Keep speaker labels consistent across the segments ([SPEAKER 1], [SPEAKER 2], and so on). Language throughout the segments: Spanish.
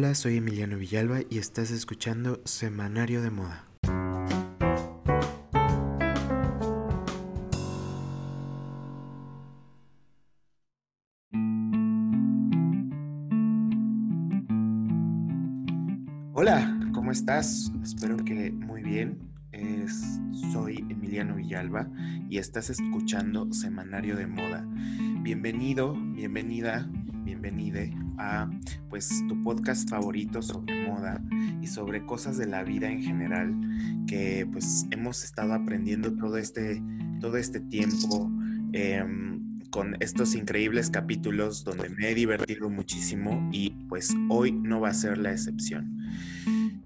[SPEAKER 1] Hola, soy Emiliano Villalba y estás escuchando Semanario de Moda. Hola, ¿cómo estás? Espero que muy bien. soy Emiliano Villalba y estás escuchando Semanario de Moda. Bienvenido, bienvenida, bienvenide a pues tu podcast favorito sobre moda y sobre cosas de la vida en general que pues hemos estado aprendiendo todo este, todo este tiempo em, con estos increíbles capítulos donde me he divertido muchísimo y pues hoy no va a ser la excepción.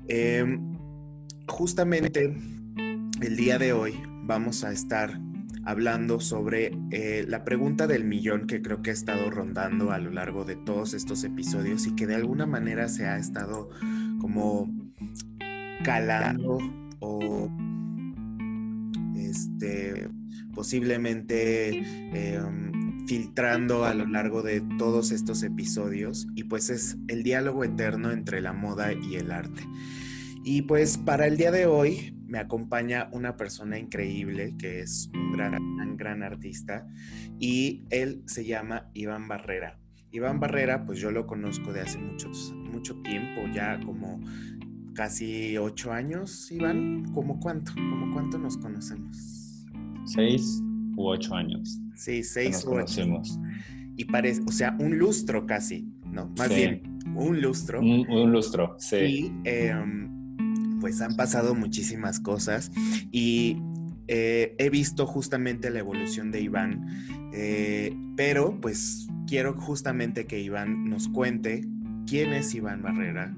[SPEAKER 1] Em, justamente el día de hoy vamos a estar hablando sobre eh, la pregunta del millón que creo que ha estado rondando a lo largo de todos estos episodios y que de alguna manera se ha estado como calando o este posiblemente em, filtrando a lo largo de todos estos episodios y pues es el diálogo eterno entre la moda y el arte. Y pues para el día de hoy me acompaña una persona increíble que es un gran, gran artista y él se llama Iván Barrera. Iván Barrera, pues yo lo conozco de hace mucho, mucho tiempo, ya como casi ocho años, Iván. ¿Cómo cuánto? ¿Cómo cuánto nos conocemos?
[SPEAKER 2] Seis u ocho años.
[SPEAKER 1] Sí, seis u ocho. Y parece, o sea, un lustro casi, ¿no? Más bien, un lustro.
[SPEAKER 2] Un, lustro, sí.
[SPEAKER 1] Y em, pues han pasado muchísimas cosas y eh, he visto justamente la evolución de Iván, eh, pero pues quiero justamente que Iván nos cuente quién es Iván Barrera,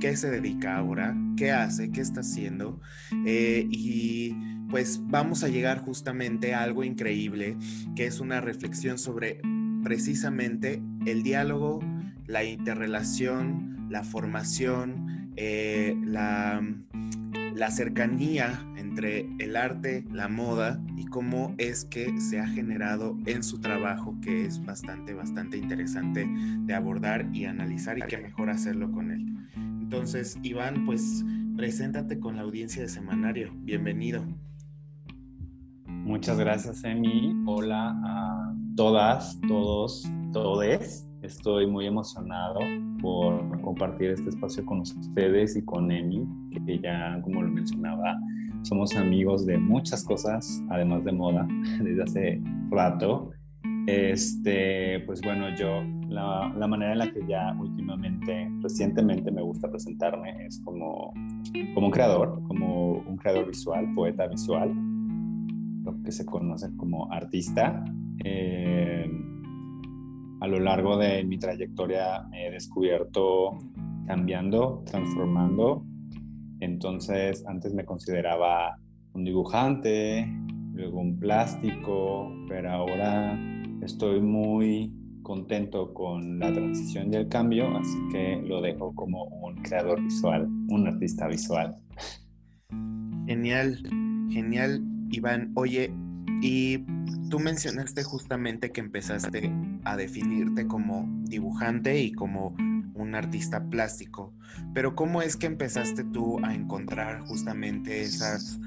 [SPEAKER 1] qué se dedica ahora, qué hace, qué está haciendo eh, y pues vamos a llegar justamente a algo increíble que es una reflexión sobre precisamente el diálogo, la interrelación, la formación, eh, la, la cercanía entre el arte, la moda y cómo es que se ha generado en su trabajo, que es bastante, bastante interesante de abordar y analizar y qué mejor hacerlo con él. Entonces, Iván, pues preséntate con la audiencia de Semanario. Bienvenido.
[SPEAKER 2] Muchas gracias, Emi. Hola a todas, todos, todes. Estoy muy emocionado por compartir este espacio con ustedes y con Emi, que ya, como lo mencionaba, somos amigos de muchas cosas, además de moda, desde hace rato. Este, pues bueno, yo, la, la, manera en la que ya últimamente, recientemente me gusta presentarme es como, como un creador, como un creador visual, poeta visual, lo que se conoce como artista. Eh, a lo largo de mi trayectoria me he descubierto cambiando, transformando. Entonces, antes me consideraba un dibujante, luego un plástico, pero ahora estoy muy contento con la transición y el cambio, así que lo dejo como un creador visual, un artista visual.
[SPEAKER 1] Genial, genial, Iván. Oye, y tú mencionaste justamente que empezaste a definirte como dibujante y como un artista plástico, pero ¿cómo es que empezaste tú a encontrar justamente esas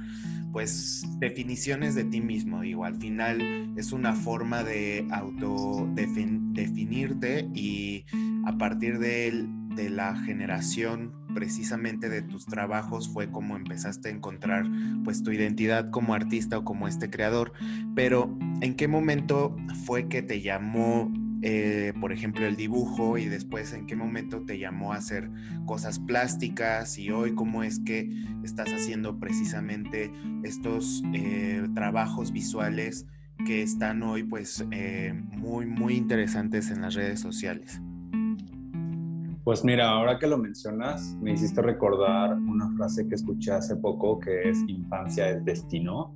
[SPEAKER 1] pues definiciones de ti mismo? Digo, al final es una forma de autodefinirte y a partir de, de la generación precisamente de tus trabajos fue como empezaste a encontrar pues tu identidad como artista o como este creador. Pero ¿en qué momento fue que te llamó, eh, por ejemplo, el dibujo y después en qué momento te llamó a hacer cosas plásticas y hoy cómo es que estás haciendo precisamente estos eh, trabajos visuales que están hoy pues eh, muy muy interesantes en las redes sociales?
[SPEAKER 2] Pues mira, ahora que lo mencionas, me hiciste recordar una frase que escuché hace poco que es infancia es destino.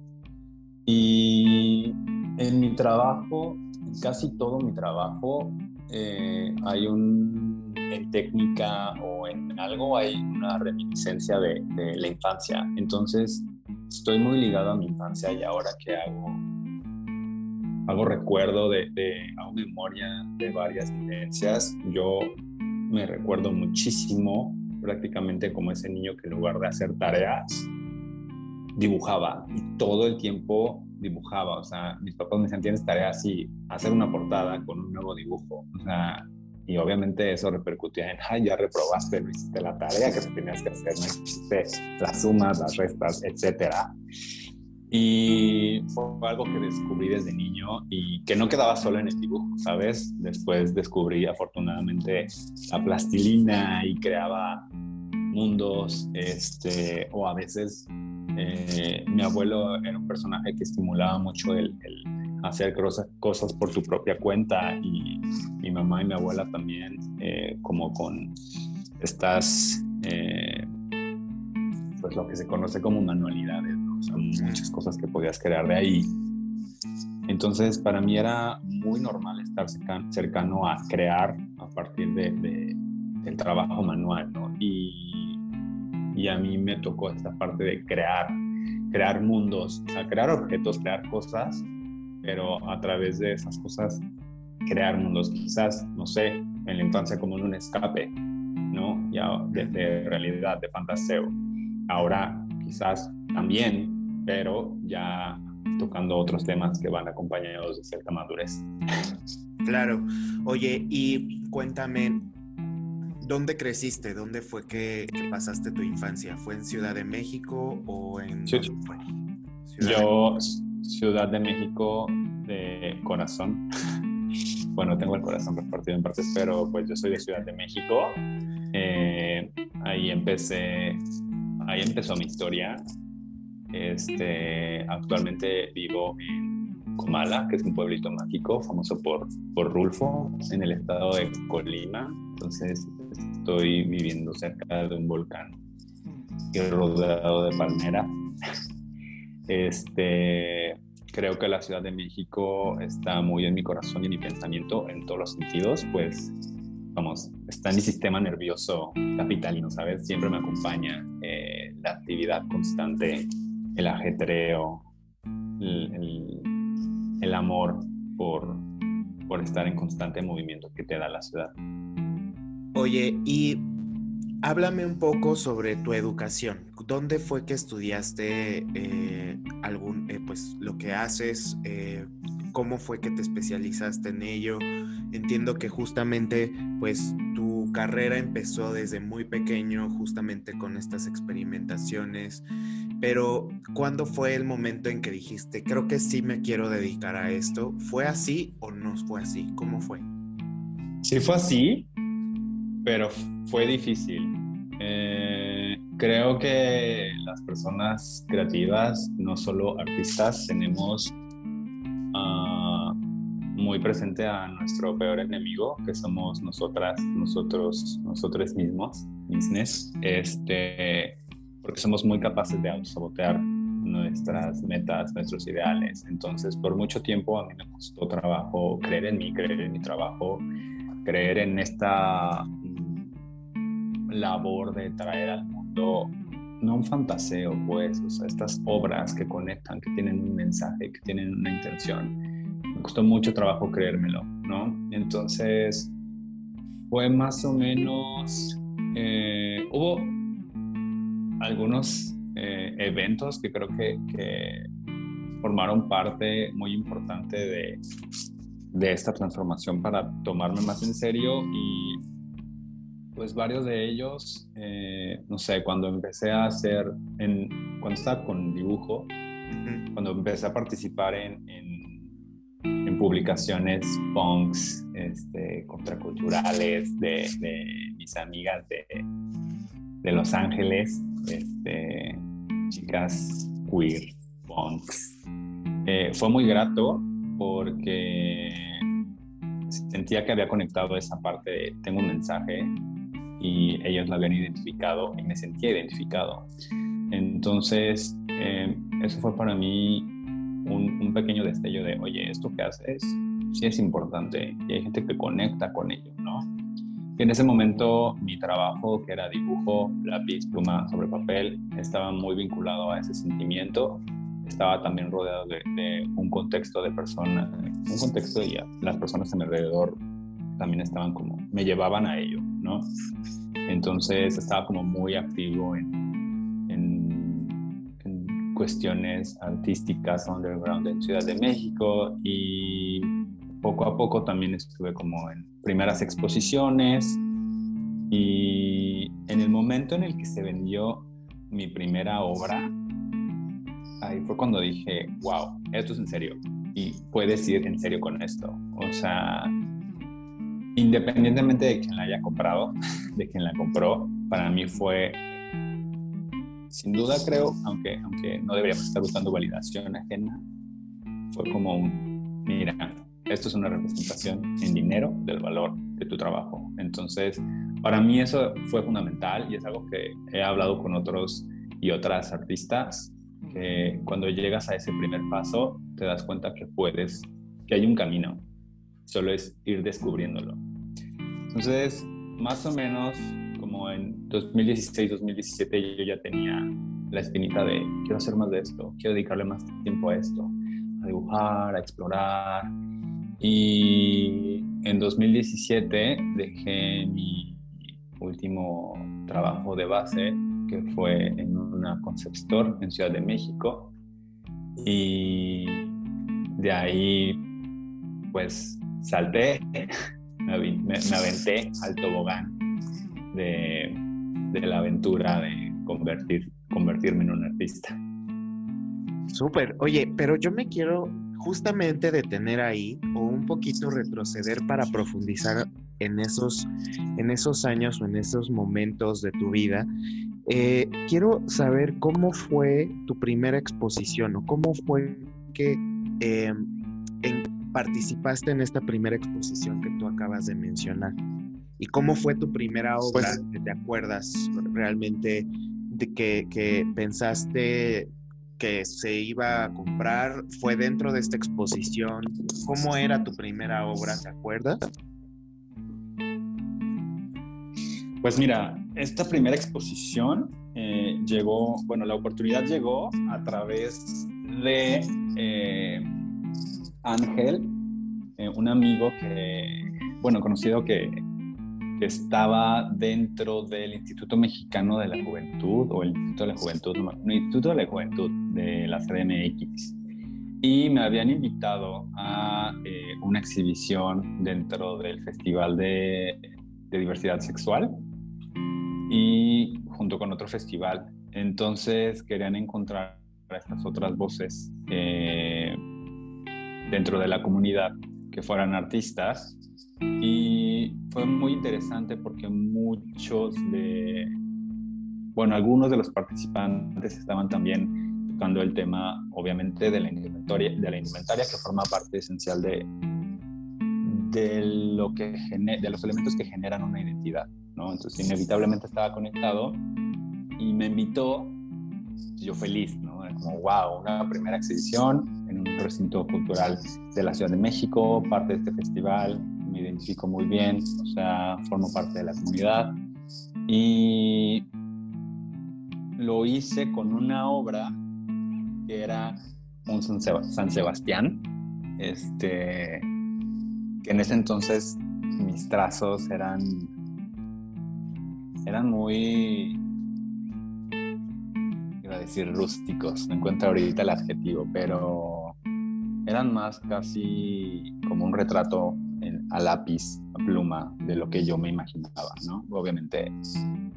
[SPEAKER 2] Y en mi trabajo, en casi todo mi trabajo, eh, hay un, en técnica o en algo hay una reminiscencia de, la infancia. Entonces, estoy muy ligado a mi infancia y ahora que hago, hago recuerdo de, de hago memoria de varias vivencias, yo me recuerdo muchísimo prácticamente como ese niño que en lugar de hacer tareas, dibujaba y todo el tiempo dibujaba. O sea, mis papás me decían, tienes tareas y hacer una portada con un nuevo dibujo. O sea, y obviamente eso repercutía en, ay, ya reprobaste, no hiciste la tarea que tenías que hacer, no hiciste las sumas, las restas, etcétera. Y fue algo que descubrí desde niño y que no quedaba solo en el dibujo, ¿sabes? Después descubrí afortunadamente la plastilina y creaba mundos, este, o a veces eh, mi abuelo era un personaje que estimulaba mucho el, hacer cosas, por tu propia cuenta y mi mamá y mi abuela también, eh, como con estas, eh, pues lo que se conoce como manualidades, son muchas cosas que podías crear de ahí. Entonces, para mí era muy normal estar cercano a crear a partir de, del trabajo manual, ¿no? Y, y, a mí me tocó esta parte de crear, crear mundos, o sea, crear objetos, crear cosas, pero a través de esas cosas crear mundos, quizás, no sé, en la infancia como en un escape, ¿no? Ya de, de realidad, de fantaseo. Ahora quizás también pero ya tocando otros temas que van acompañados de cierta madurez.
[SPEAKER 1] Claro. Oye, y cuéntame, ¿dónde creciste? ¿Dónde fue que, pasaste tu infancia? ¿Fue en Ciudad de México o en...
[SPEAKER 2] Sí. Yo, Ciudad de México de corazón. bueno, tengo el corazón repartido en partes, pero pues yo soy de Ciudad de México. Eh, ahí empecé, ahí empezó mi historia. Este, actualmente vivo en Comala, que es un pueblito mágico famoso por, por Rulfo, en el estado de Colima. Entonces estoy viviendo cerca de un volcán y rodeado de palmera. Este, creo que la Ciudad de México está muy en mi corazón y en mi pensamiento en todos los sentidos, pues vamos, está en mi sistema nervioso capitalino, ¿sabes? Siempre me acompaña eh, la actividad constante el ajetreo, el, amor por, por estar en constante movimiento que te da la ciudad.
[SPEAKER 1] Oye, y háblame un poco sobre tu educación. ¿Dónde fue que estudiaste eh, algún, eh, pues, lo que haces? Eh, ¿Cómo fue que te especializaste en ello? Entiendo que justamente, pues, tu carrera empezó desde muy pequeño, justamente con estas experimentaciones. Pero, ¿cuándo fue el momento en que dijiste, creo que sí me quiero dedicar a esto? ¿Fue así o no fue así? ¿Cómo fue?
[SPEAKER 2] Sí fue así, pero fue difícil. Eh, creo que las personas creativas, no solo artistas, tenemos uh, muy presente a nuestro peor enemigo, que somos nosotras, nosotros, nosotros mismos, business. Este, porque somos muy capaces de autosabotear nuestras metas, nuestros ideales. Entonces, por mucho tiempo a mí me costó trabajo creer en mí, creer en mi trabajo, creer en esta mm, labor de traer al mundo, no un fantaseo, pues, o sea, estas obras que conectan, que tienen un mensaje, que tienen una intención. Me costó mucho trabajo creérmelo, ¿no? Entonces, fue más o menos, eh, hubo algunos eh, eventos que creo que, formaron parte muy importante de, de, esta transformación para tomarme más en serio y pues varios de ellos, eh, no sé, cuando empecé a hacer, en, cuando estaba con dibujo, cuando empecé a participar en, en, publicaciones punks, este, contraculturales de, de mis amigas de, de Los Ángeles, este, chicas queer, punks. Eh, fue muy grato porque sentía que había conectado esa parte de tengo un mensaje y ellos lo habían identificado y me sentía identificado. Entonces, eh, eso fue para mí un, un, pequeño destello de, oye, esto que haces sí es importante y hay gente que conecta con ello, en ese momento mi trabajo, que era dibujo, lápiz, pluma sobre papel, estaba muy vinculado a ese sentimiento. Estaba también rodeado de, un contexto de personas, un contexto y las personas a mi alrededor también estaban como, me llevaban a ello, ¿no? Entonces estaba como muy activo en, cuestiones artísticas underground en Ciudad de México y poco a poco también estuve como en primeras exposiciones y en el momento en el que se vendió mi primera obra, ahí fue cuando dije, wow, esto es en serio y puedes ir en serio con esto. O sea, independientemente de quien la haya comprado, de quien la compró, para mí fue, sin duda creo, aunque, aunque no deberíamos estar buscando validación ajena, fue como un, mira, esto es una representación en dinero del valor de tu trabajo. Entonces, para mí eso fue fundamental y es algo que he hablado con otros y otras artistas, que cuando llegas a ese primer paso, te das cuenta que puedes, que hay un camino, solo es ir descubriéndolo. Entonces, más o menos como en 2016, 2017 yo ya tenía la espinita de quiero hacer más de esto, quiero dedicarle más tiempo a esto, a dibujar, a explorar. Y en 2017 dejé mi último trabajo de base, que fue en una concept store en Ciudad de México. Y de ahí, pues salté me, aventé al tobogán de, la aventura de convertir, convertirme en un artista.
[SPEAKER 1] Súper. Oye, pero yo me quiero justamente detener ahí o un poquito retroceder para profundizar en esos, en esos años o en esos momentos de tu vida. Eh, quiero saber cómo fue tu primera exposición o cómo fue que eh, participaste en esta primera exposición que tú acabas de mencionar? ¿Y cómo fue tu primera obra? Pues ¿Te acuerdas realmente de que, pensaste que se iba a comprar? ¿Fue dentro de esta exposición? ¿Cómo era tu primera obra? ¿Te acuerdas?
[SPEAKER 2] Pues mira, esta primera exposición eh, llegó, bueno, la oportunidad llegó a través de eh, Ángel, eh, un amigo que, bueno, conocido que, estaba dentro del Instituto Mexicano de la Juventud o el Instituto de la Juventud, no, Instituto de la Juventud de la CDMX. Y me habían invitado a eh, una exhibición dentro del Festival de, Diversidad Sexual y junto con otro festival. Entonces querían encontrar a estas otras voces eh, dentro de la comunidad que fueran artistas y fue muy interesante porque muchos de, bueno, algunos de los participantes estaban también tocando el tema, obviamente, de la indumentaria, de la indumentaria que forma parte esencial de, de, lo que de los elementos que generan una identidad, ¿no? Entonces, inevitablemente estaba conectado y me invitó, yo feliz, ¿no? Como, wow, una primera exhibición, un recinto cultural de la Ciudad de México, parte de este festival, me identifico muy bien, o sea, formo parte de la comunidad y lo hice con una obra que era un San Sebastián, este, en ese entonces mis trazos eran, eran muy, iba a decir rústicos, no encuentro ahorita el adjetivo, pero eran más casi como un retrato a lápiz, a pluma, de lo que yo me imaginaba, ¿no? Obviamente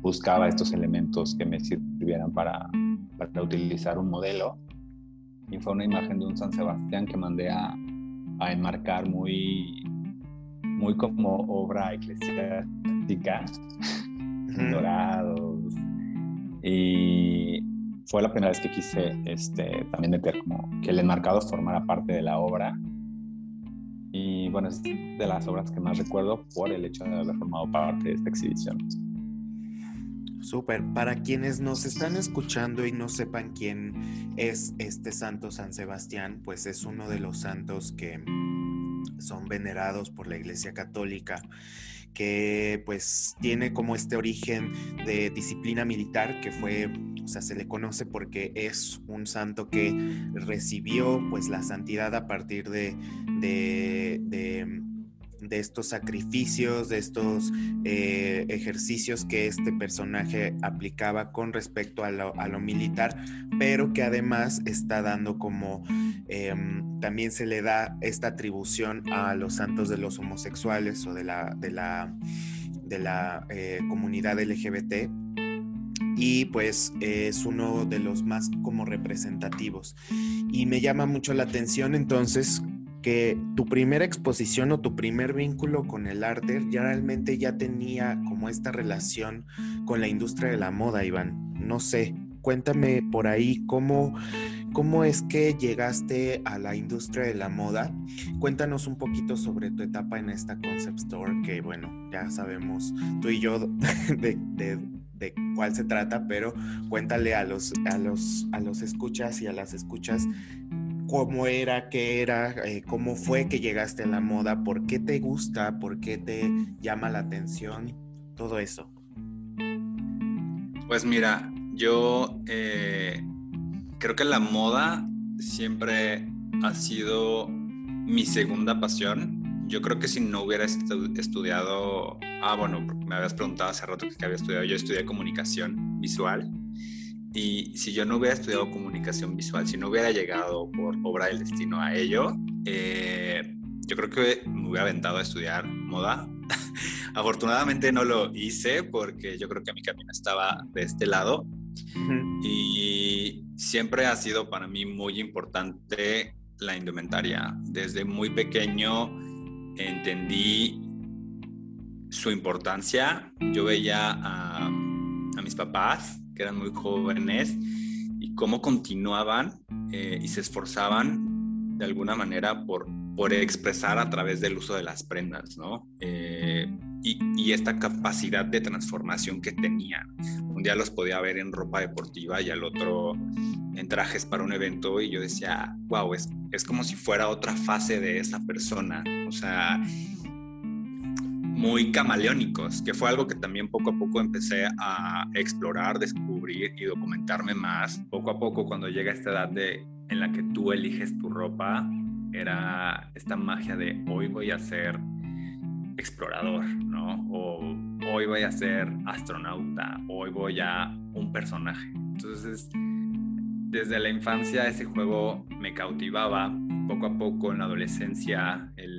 [SPEAKER 2] buscaba estos elementos que me sirvieran para, para utilizar un modelo y fue una imagen de un San Sebastián que mandé a, a enmarcar muy, muy como obra eclesiástica, dorados. Y fue la primera vez que quise este, también meter como que el enmarcado formara parte de la obra. Y bueno, es de las obras que más recuerdo por el hecho de haber formado parte de esta exhibición.
[SPEAKER 1] Súper. Para quienes nos están escuchando y no sepan quién es este santo San Sebastián, pues es uno de los santos que son venerados por la Iglesia Católica que pues tiene como este origen de disciplina militar que fue, o sea, se le conoce porque es un santo que recibió pues la santidad a partir de, de, de estos sacrificios, de estos eh, ejercicios que este personaje aplicaba con respecto a lo, militar, pero que además está dando como, em, también se le da esta atribución a los santos de los homosexuales o de la, de la, de la eh, comunidad LGBT y pues es uno de los más como representativos. Y me llama mucho la atención entonces que tu primera exposición o tu primer vínculo con el arte ya realmente ya tenía como esta relación con la industria de la moda, Iván. No sé, cuéntame por ahí cómo, cómo es que llegaste a la industria de la moda. Cuéntanos un poquito sobre tu etapa en esta concept store, que bueno, ya sabemos tú y yo de, de cuál se trata, pero cuéntale a los, a los, a los escuchas y a las escuchas cómo era, qué era, eh, cómo fue que llegaste a la moda, por qué te gusta, por qué te llama la atención, todo eso.
[SPEAKER 2] Pues mira, yo eh, creo que la moda siempre ha sido mi segunda pasión yo creo que si no hubiera estudiado, ah, bueno, me habías preguntado hace rato que había estudiado, yo estudié comunicación visual y si yo no hubiera estudiado comunicación visual, si no hubiera llegado por obra del destino a ello, eh, yo creo que me hubiera aventado a estudiar moda. Afortunadamente no lo hice porque yo creo que mi camino estaba de este lado y siempre ha sido para mí muy importante la indumentaria. Desde muy pequeño entendí su importancia. Yo veía a, mis papás, que eran muy jóvenes, y cómo continuaban eh, y se esforzaban de alguna manera por, por expresar a través del uso de las prendas, ¿no? Eh, y, esta capacidad de transformación que tenían. Un día los podía ver en ropa deportiva y al otro en trajes para un evento y yo decía, wow, es, es como si fuera otra fase de esa persona. O sea, muy camaleónicos, que fue algo que también poco a poco empecé a explorar, descubrir y documentarme más. Poco a poco, cuando llega esta edad de, en la que tú eliges tu ropa, era esta magia de hoy voy a ser explorador, ¿no? O hoy voy a ser astronauta, hoy voy a un personaje. Entonces, desde la infancia ese juego me cautivaba, poco a poco en la adolescencia, el,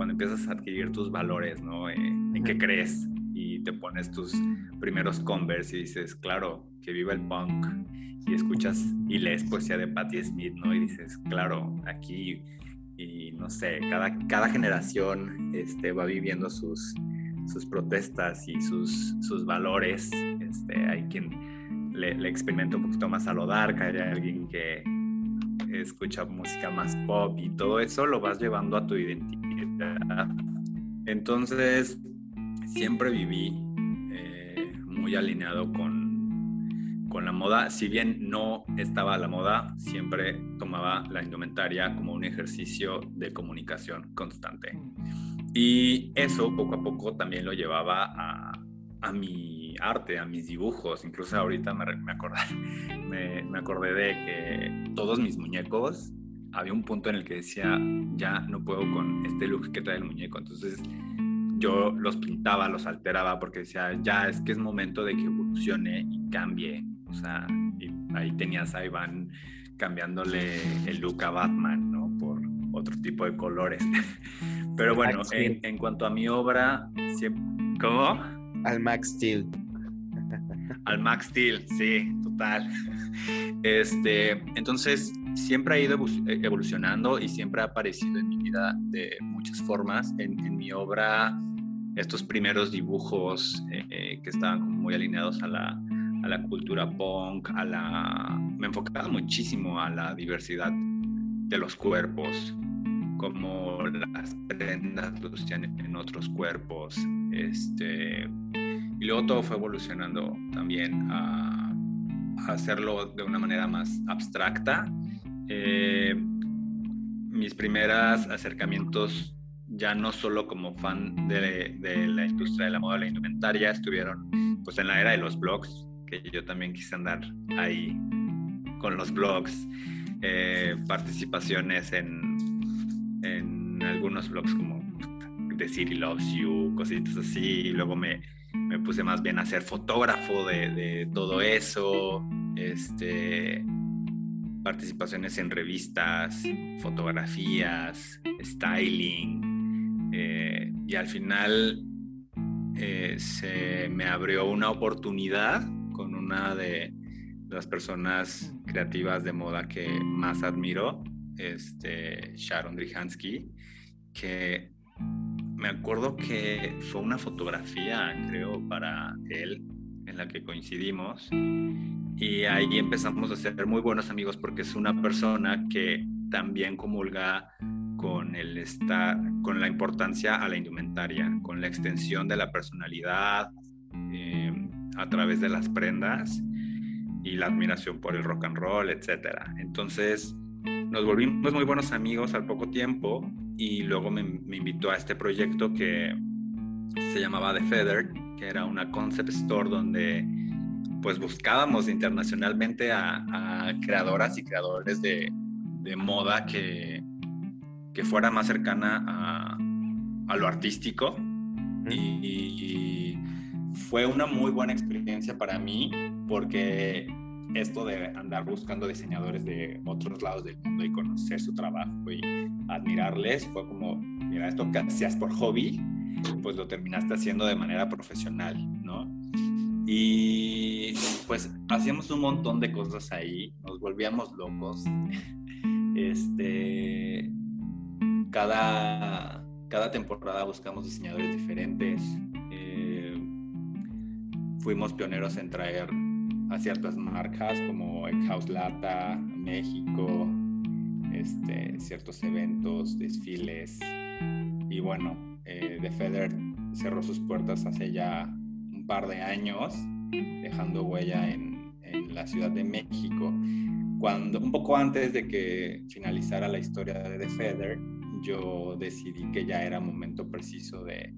[SPEAKER 2] cuando empiezas a adquirir tus valores, ¿no? Eh, en qué crees y te pones tus primeros Converse y dices, claro, que viva el punk y escuchas y lees poesía de Patti Smith, ¿no? Y dices, claro, aquí y no sé, cada, cada generación este, va viviendo sus, sus protestas y sus, sus valores. Este, hay quien le, experimento un poquito más a lo dark, hay alguien que escucha música más pop y todo eso lo vas llevando a tu identidad. Entonces, siempre viví eh, muy alineado con, con la moda. Si bien no estaba a la moda, siempre tomaba la indumentaria como un ejercicio de comunicación constante. Y eso poco a poco también lo llevaba a, a mi arte, a mis dibujos. Incluso ahorita me, me, acordé, me, acordé de que todos mis muñecos, había un punto en el que decía, ya no puedo con este look que trae el muñeco. Entonces yo los pintaba, los alteraba porque decía, ya es que es momento de que evolucione y cambie. O sea, y ahí tenías a Iván cambiándole el look a Batman, ¿no? Por otro tipo de colores. Pero bueno, en, en cuanto a mi obra, siempre... ¿cómo?
[SPEAKER 1] Al Max Steel.
[SPEAKER 2] Al Max Steel, sí, total. Este, entonces, siempre ha ido eh, evolucionando y siempre ha aparecido en mi vida de muchas formas. En, mi obra, estos primeros dibujos eh, que estaban muy alineados a la, a la cultura punk, a la... me enfocaba muchísimo a la diversidad de los cuerpos, como las prendas lucían en otros cuerpos, este, y luego todo fue evolucionando también a, hacerlo de una manera más abstracta. Eh, mis primeros acercamientos ya no solo como fan de, la industria de la moda, la indumentaria, estuvieron pues en la era de los blogs, que yo también quise andar ahí con los blogs, eh, participaciones en, en algunos blogs como The City Loves You, cositas así. Luego me, me puse más bien a ser fotógrafo de, de todo eso. Este, participaciones en revistas, fotografías, styling. Eh, y al final eh, se me abrió una oportunidad con una de las personas creativas de moda que más admiro, este, Sharon Drihansky, que me acuerdo que fue una fotografía, creo, para él, en la que coincidimos. Y ahí empezamos a ser muy buenos amigos porque es una persona que también comulga con el estar, con la importancia a la indumentaria, con la extensión de la personalidad eh, a través de las prendas y la admiración por el rock and roll, etcétera. Entonces nos volvimos muy buenos amigos al poco tiempo y luego me, me invitó a este proyecto que se llamaba The Feather, que era una concept store donde pues buscábamos internacionalmente a, creadoras y creadores de, moda que, que fuera más cercana a, lo artístico. Y, fue una muy buena experiencia para mí porque esto de andar buscando diseñadores de otros lados del mundo y conocer su trabajo y admirarles fue como, mira, esto que hacías por hobby, pues lo terminaste haciendo de manera profesional, ¿no? Y pues hacíamos un montón de cosas ahí, nos volvíamos locos. Este, cada, cada temporada buscamos diseñadores diferentes. Eh, fuimos pioneros en traer a ciertas marcas como House Lata, México, este, ciertos eventos, desfiles. Y bueno, eh, The Feather cerró sus puertas hace ya un par de años, dejando huella en, la Ciudad de México. Cuando, un poco antes de que finalizara la historia de The Feather, yo decidí que ya era momento preciso de,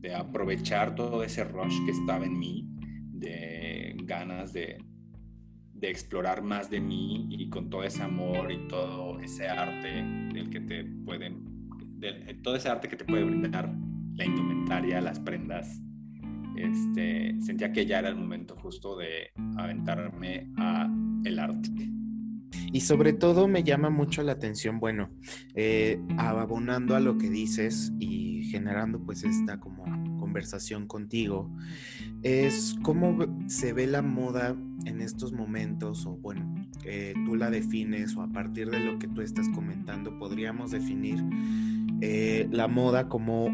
[SPEAKER 2] de aprovechar todo ese rush que estaba en mí, de ganas de, de explorar más de mí y con todo ese amor y todo ese arte del que te pueden, todo ese arte que te puede brindar la indumentaria, las prendas, este, sentía que ya era el momento justo de aventarme a el arte.
[SPEAKER 1] Y sobre todo me llama mucho la atención, bueno, eh, abonando a lo que dices y generando pues esta como conversación contigo, es cómo se ve la moda en estos momentos, o bueno, tú la defines, o a partir de lo que tú estás comentando, podríamos definir eh, la moda como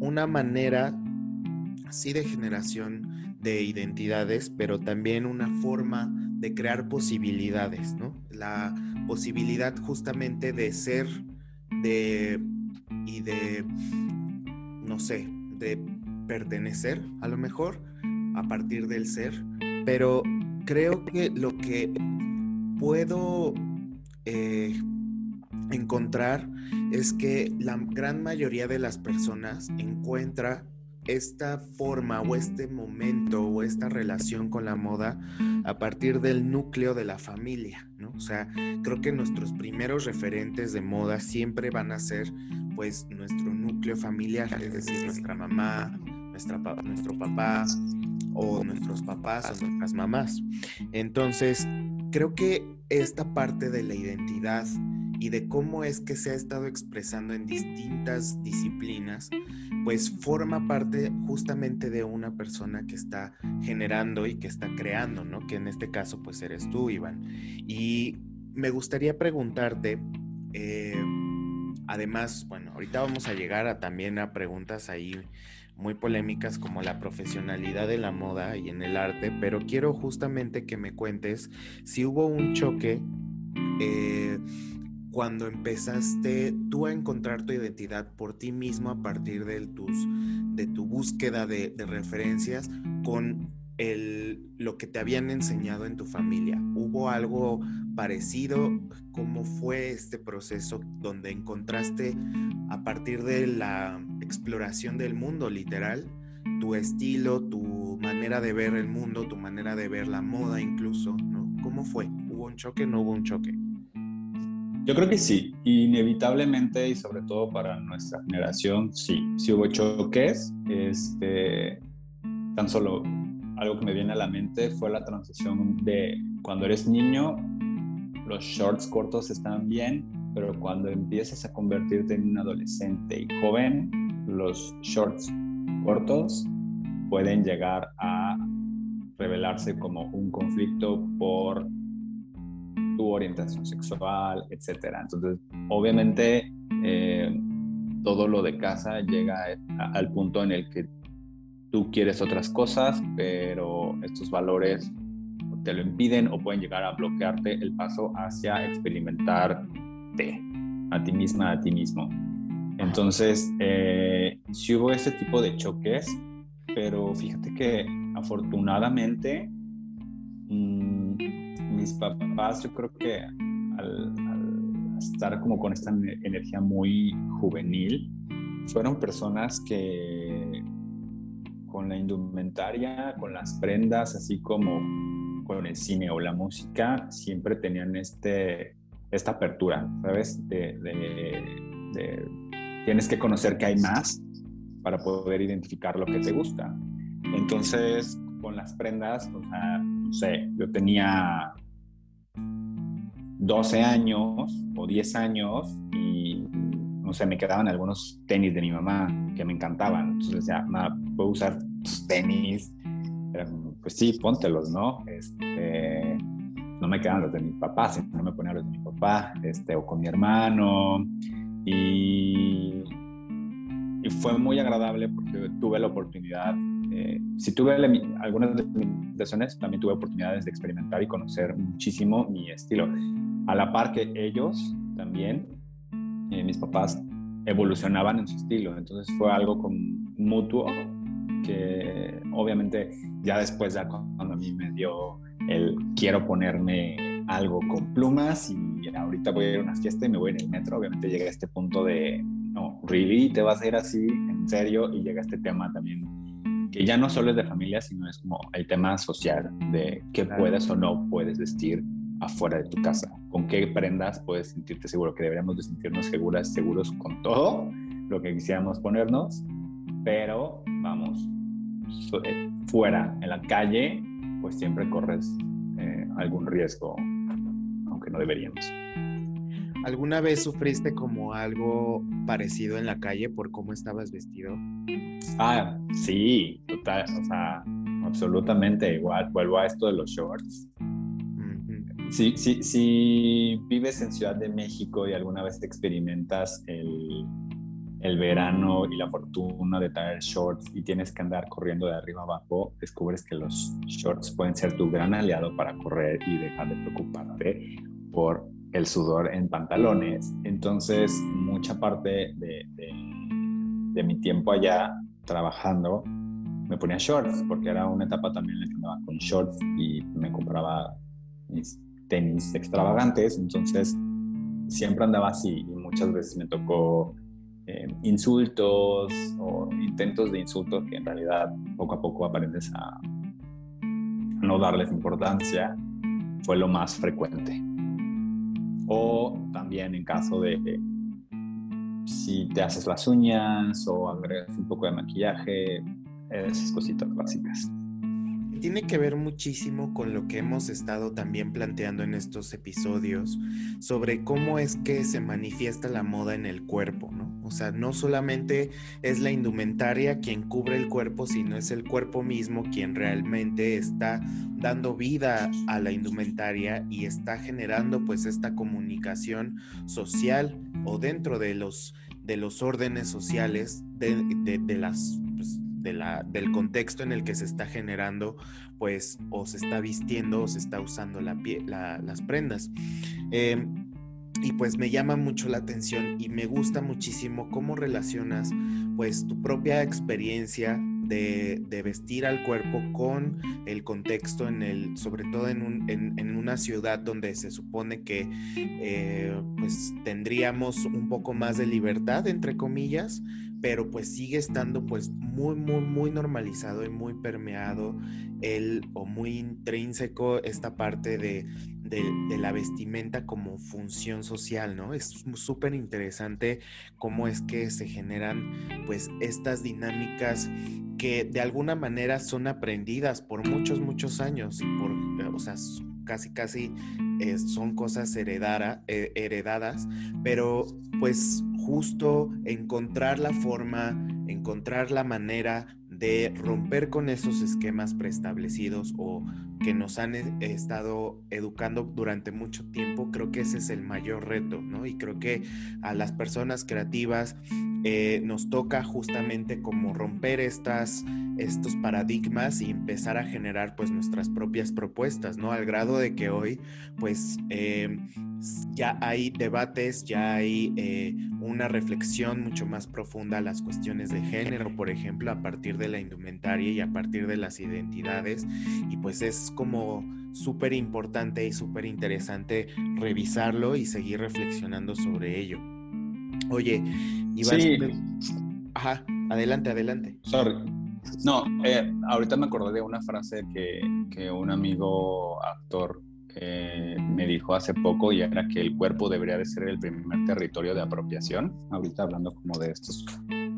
[SPEAKER 1] una manera sí de generación de identidades, pero también una forma de crear posibilidades, ¿no? La posibilidad justamente de ser, de y de, no sé, de pertenecer a lo mejor a partir del ser, pero creo que lo que puedo eh, encontrar es que la gran mayoría de las personas encuentra esta forma o este momento o esta relación con la moda a partir del núcleo de la familia, ¿no? O sea, creo que nuestros primeros referentes de moda siempre van a ser pues nuestro núcleo familiar, es decir, nuestra mamá, nuestra, nuestro papá o nuestros papás o nuestras mamás. Entonces, creo que esta parte de la identidad y de cómo es que se ha estado expresando en distintas disciplinas, pues forma parte justamente de una persona que está generando y que está creando, ¿no? Que en este caso pues eres tú, Iván. Y me gustaría preguntarte, eh, además, bueno, ahorita vamos a llegar también a preguntas ahí muy polémicas como la profesionalidad de la moda y en el arte, pero quiero justamente que me cuentes si hubo un choque eh, cuando empezaste tú a encontrar tu identidad por ti mismo a partir de, tus, de tu búsqueda de, referencias con el, lo que te habían enseñado en tu familia. ¿Hubo algo parecido? ¿Cómo fue este proceso donde encontraste a partir de la exploración del mundo literal tu estilo, tu manera de ver el mundo, tu manera de ver la moda incluso, ¿no? ¿Cómo fue? ¿Hubo un choque? ¿No hubo un choque?
[SPEAKER 2] Yo creo que sí, inevitablemente y sobre todo para nuestra generación, sí. Si hubo choques, este, tan solo algo que me viene a la mente fue la transición de cuando eres niño, los shorts cortos están bien, pero cuando empiezas a convertirte en un adolescente y joven, los shorts cortos pueden llegar a revelarse como un conflicto por tu orientación sexual, etcétera. Entonces, obviamente, eh, todo lo de casa llega al punto en el que tú quieres otras cosas, pero estos valores te lo impiden o pueden llegar a bloquearte el paso hacia experimentarte a ti misma, a ti mismo. Entonces, eh, sí hubo ese tipo de choques, pero fíjate que afortunadamente mis papás, yo creo que al, estar como con esta energía muy juvenil, fueron personas que con la indumentaria, con las prendas, así como con el cine o la música, siempre tenían este, esta apertura, ¿sabes? De, de, tienes que conocer que hay más para poder identificar lo que te gusta. Entonces, con las prendas, o sea, no sé, yo tenía 12 años o 10 años y, no sé, me quedaban algunos tenis de mi mamá que me encantaban. Entonces decía, mamá, puedo usar tus tenis. pues sí, póntelos, ¿no? Este, no me quedaban los de mi papá, sino me ponía los de mi papá, este, o con mi hermano. Y, y fue muy agradable porque tuve la oportunidad eh, si tuve algunas limitaciones, también tuve oportunidades de experimentar y conocer muchísimo mi estilo. A la par que ellos también, eh, mis papás evolucionaban en su estilo, entonces fue algo con, mutuo que obviamente ya después, ya cuando a mí me dio el quiero ponerme algo con plumas y ahorita voy a ir a una fiesta y me voy en el metro, obviamente llega a este punto de, no, really, te vas a ir así, en serio, y llega este tema también que ya no solo es de familia, sino es como el tema social de qué puedes o no puedes vestir afuera de tu casa, con qué prendas puedes sentirte seguro, que deberíamos de sentirnos seguras, seguros con todo lo que quisiéramos ponernos, pero vamos, eh, fuera, en la calle, pues siempre corres eh, algún riesgo, aunque no deberíamos.
[SPEAKER 1] ¿Alguna vez sufriste como algo parecido en la calle por cómo estabas vestido?
[SPEAKER 2] Ah, sí, total, o sea, absolutamente igual. Vuelvo a esto de los shorts. Si, sí, si vives en Ciudad de México y alguna vez te experimentas el, el verano y la fortuna de traer shorts y tienes que andar corriendo de arriba abajo, descubres que los shorts pueden ser tu gran aliado para correr y dejar de preocuparte por el sudor en pantalones. Entonces, mucha parte de, de, mi tiempo allá trabajando me ponía shorts, porque era una etapa también en la que andaba con shorts y me compraba mis tenis extravagantes. Entonces, siempre andaba así y muchas veces me tocó eh, insultos o intentos de insultos que en realidad poco a poco aprendes a no darles importancia. Fue lo más frecuente o también en caso de si te haces las uñas o agregas un poco de maquillaje, esas cositas básicas
[SPEAKER 1] tiene que ver muchísimo con lo que hemos estado también planteando en estos episodios sobre cómo es que se manifiesta la moda en el cuerpo, ¿no? O sea, no solamente es la indumentaria quien cubre el cuerpo, sino es el cuerpo mismo quien realmente está dando vida a la indumentaria y está generando pues esta comunicación social o dentro de los, de los órdenes sociales de, de las del contexto en el que se está generando, pues, o se está vistiendo o se está usando la, las prendas. Em, y pues me llama mucho la atención y me gusta muchísimo cómo relacionas pues tu propia experiencia de, vestir al cuerpo con el contexto en el, sobre todo en, una ciudad donde se supone que eh, pues tendríamos un poco más de libertad, entre comillas, pero pues sigue estando pues muy, muy, muy normalizado y muy permeado el o muy intrínseco esta parte de, de, la vestimenta como función social, ¿no? Es súper interesante cómo es que se generan pues estas dinámicas que de alguna manera son aprendidas por muchos, muchos años y por, o sea, casi, casi eh, son cosas eh, heredadas, pero pues justo encontrar la forma, encontrar la manera de romper con esos esquemas preestablecidos o que nos han e, estado educando durante mucho tiempo, creo que ese es el mayor reto, ¿no? Y creo que a las personas creativas eh, nos toca justamente como romper estos paradigmas y empezar a generar pues nuestras propias propuestas, ¿no? Al grado de que hoy pues eh, ya hay debates, ya hay eh, una reflexión mucho más profunda a las cuestiones de género, por ejemplo, a partir de la indumentaria y a partir de las identidades. Y pues es como súper importante y súper interesante revisarlo y seguir reflexionando sobre ello. Oye, Iván, ajá, adelante, adelante.
[SPEAKER 2] Sorry. No, eh, ahorita me acordé de una frase que, que un amigo actor me dijo hace poco y era que el cuerpo debería de ser el primer territorio de apropiación. Ahorita hablando como de estas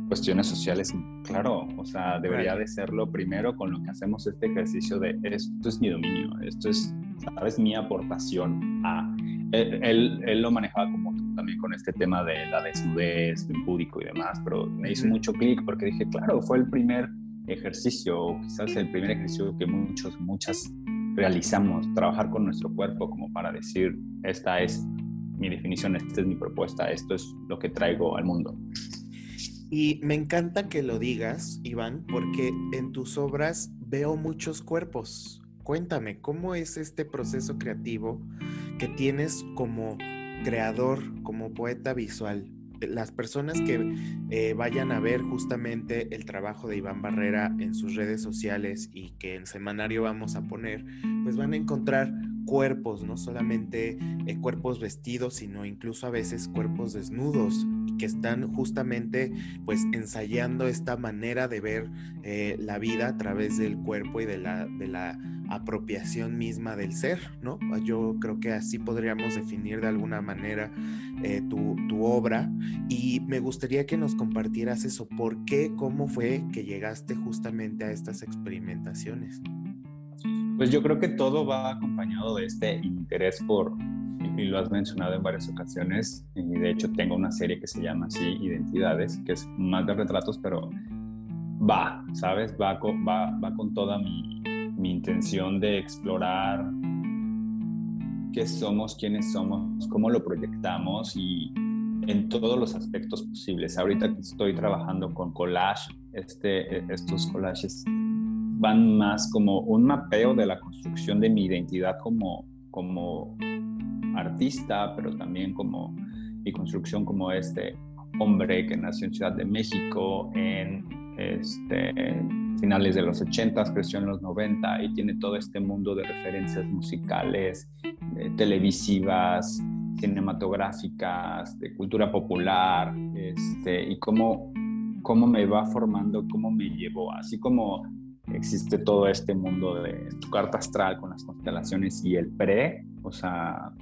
[SPEAKER 2] cuestiones sociales, claro, o sea, debería de serlo primero con lo que hacemos este ejercicio de esto es mi dominio, esto es, sabes, mi aportación a... Él, él, lo manejaba como también con este tema de la desnudez, el público y demás, pero me hizo mucho clic porque dije, claro, fue el primer ejercicio, quizás el primer ejercicio que muchos, muchas realizamos, trabajar con nuestro cuerpo como para decir, esta es mi definición, esta es mi propuesta, esto es lo que traigo al mundo.
[SPEAKER 1] Y me encanta que lo digas, Iván, porque en tus obras veo muchos cuerpos. Cuéntame, ¿cómo es este proceso creativo que tienes como creador, como poeta visual? las personas que eh, vayan a ver justamente el trabajo de Iván Barrera en sus redes sociales y que en semanario vamos a poner, pues van a encontrar cuerpos, no solamente eh, cuerpos vestidos, sino incluso a veces cuerpos desnudos que están justamente pues ensayando esta manera de ver eh, la vida a través del cuerpo y de la, de la apropiación misma del ser, ¿no? Yo creo que así podríamos definir de alguna manera eh, tu, tu, obra y me gustaría que nos compartieras eso, ¿por qué, cómo fue que llegaste justamente a estas experimentaciones?
[SPEAKER 2] Pues yo creo que todo va acompañado de este interés por, y lo has mencionado en varias ocasiones, y de hecho tengo una serie que se llama así, Identidades, que es más de retratos, pero va, ¿sabes? Va con, va, va con toda mi, mi intención de explorar qué somos, quiénes somos, cómo lo proyectamos y en todos los aspectos posibles. Ahorita estoy trabajando con collage, este, estos collages van más como un mapeo de la construcción de mi identidad como, como artista, pero también como mi construcción como este hombre que nació en Ciudad de México, en este, finales de los 80, creció en los 90 y tiene todo este mundo de referencias musicales, televisivas, cinematográficas, de cultura popular, este, y cómo, cómo me va formando, cómo me llevó, así como existe todo este mundo de tu carta astral con las constelaciones y el pre, o sea,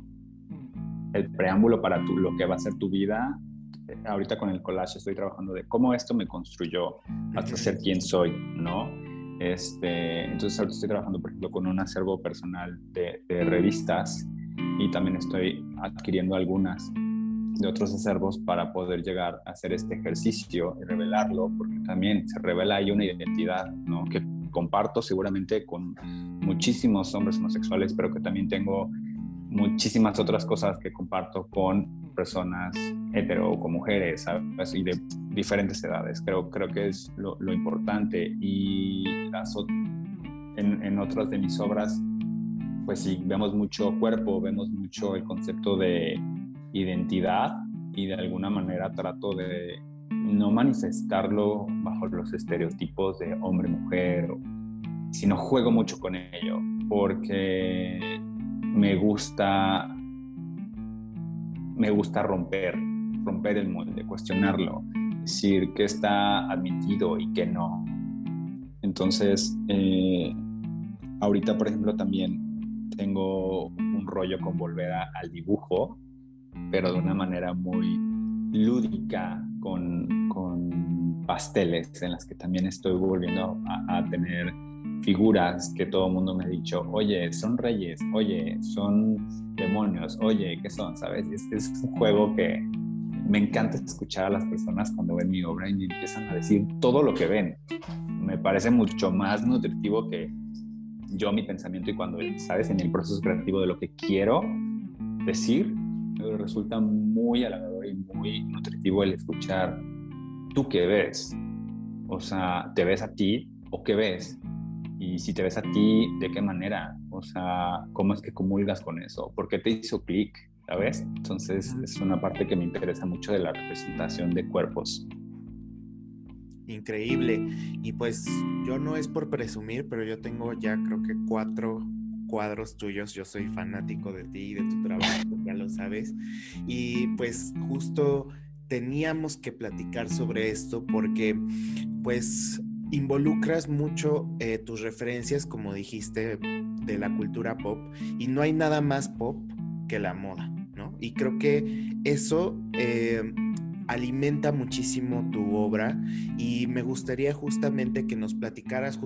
[SPEAKER 2] el preámbulo para tu, lo que va a ser tu vida, ahorita con el collage estoy trabajando de cómo esto me construyó hasta ser quien soy, ¿no? Este, entonces ahorita estoy trabajando, por ejemplo, con un acervo personal de, revistas y también estoy adquiriendo algunas de otros acervos para poder llegar a hacer este ejercicio y revelarlo, porque también se revela ahí una identidad, ¿no? Que comparto seguramente con muchísimos hombres homosexuales, pero que también tengo muchísimas otras cosas que comparto con personas hetero, con mujeres, ¿sabes? Y de diferentes edades. Creo, creo que es lo, importante. Y en, en otras de mis obras, pues sí, vemos mucho cuerpo, vemos mucho el concepto de identidad y de alguna manera trato de no manifestarlo bajo los estereotipos de hombre-mujer, sino juego mucho con ello, porque me gusta, me gusta romper, romper el molde, cuestionarlo, decir qué está admitido y qué no. Entonces, eh, ahorita, por ejemplo, también tengo un rollo con volver al dibujo, pero de una manera muy lúdica, con, con pasteles, en las que también estoy volviendo a, tener figuras que todo el mundo me ha dicho, oye, son reyes, oye, son demonios, oye, ¿qué son? ¿Sabes? Este es un juego que me encanta escuchar a las personas cuando ven mi obra y me empiezan a decir todo lo que ven. Me parece mucho más nutritivo que yo mi pensamiento y cuando, sabes, en el proceso creativo de lo que quiero decir, me resulta muy halagador y muy nutritivo el escuchar tú qué ves. O sea, ¿te ves a ti o qué ves? Y si te ves a ti, ¿de qué manera? O sea, ¿cómo es que comulgas con eso? ¿Por qué te hizo clic? ¿Sabes? Entonces es una parte que me interesa mucho de la representación de cuerpos
[SPEAKER 1] increíble. Y pues yo no es por presumir, pero yo tengo ya creo que cuatro cuadros tuyos. Yo soy fanático de ti y de tu trabajo, ya lo sabes. Y pues justo teníamos que platicar sobre esto porque pues involucras mucho eh, tus referencias, como dijiste, de la cultura pop y no hay nada más pop que la moda, ¿no? Y creo que eso eh, alimenta muchísimo tu obra y me gustaría justamente que nos platicaras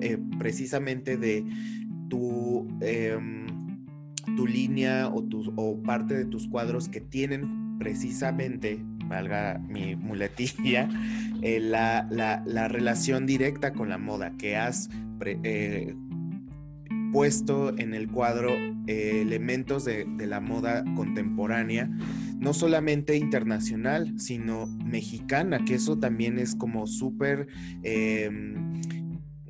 [SPEAKER 1] eh, precisamente de tu, em, tu línea o, o parte de tus cuadros que tienen precisamente, valga mi muletilla, eh, la, la, relación directa con la moda, que has eh, puesto en el cuadro elementos de, de la moda contemporánea no solamente internacional, sino mexicana, que eso también es como súper, em,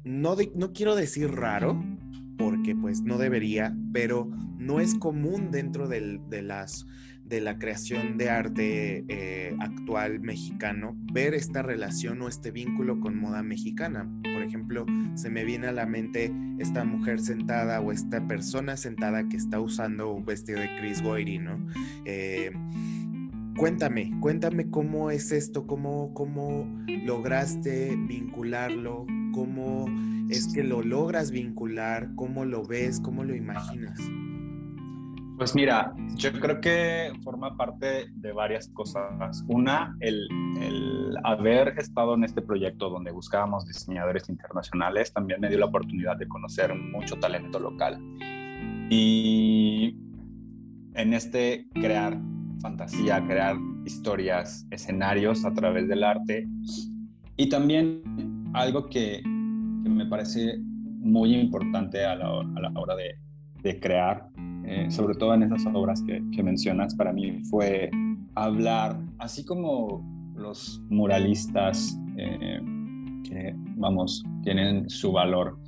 [SPEAKER 1] no, no quiero decir raro, porque pues no debería, pero no es común dentro de las de la creación de arte eh, actual mexicano, ver esta relación o este vínculo con moda mexicana. Por ejemplo, se me viene a la mente esta mujer sentada o esta persona sentada que está usando un vestido de Chris Goyri, ¿no? Eh, cuéntame, cuéntame cómo es esto, cómo, cómo lograste vincularlo, cómo es que lo logras vincular, cómo lo ves, cómo lo imaginas.
[SPEAKER 2] Pues mira, yo creo que forma parte de varias cosas. Una, el, haber estado en este proyecto donde buscábamos diseñadores internacionales también me dio la oportunidad de conocer mucho talento local. Y en este crear fantasía, crear historias, escenarios a través del arte. Y también algo que, me parece muy importante a la, hora de, crear eh, sobre todo en esas obras que, mencionas, para mí fue hablar, así como los muralistas, eh, que vamos, tienen su valor,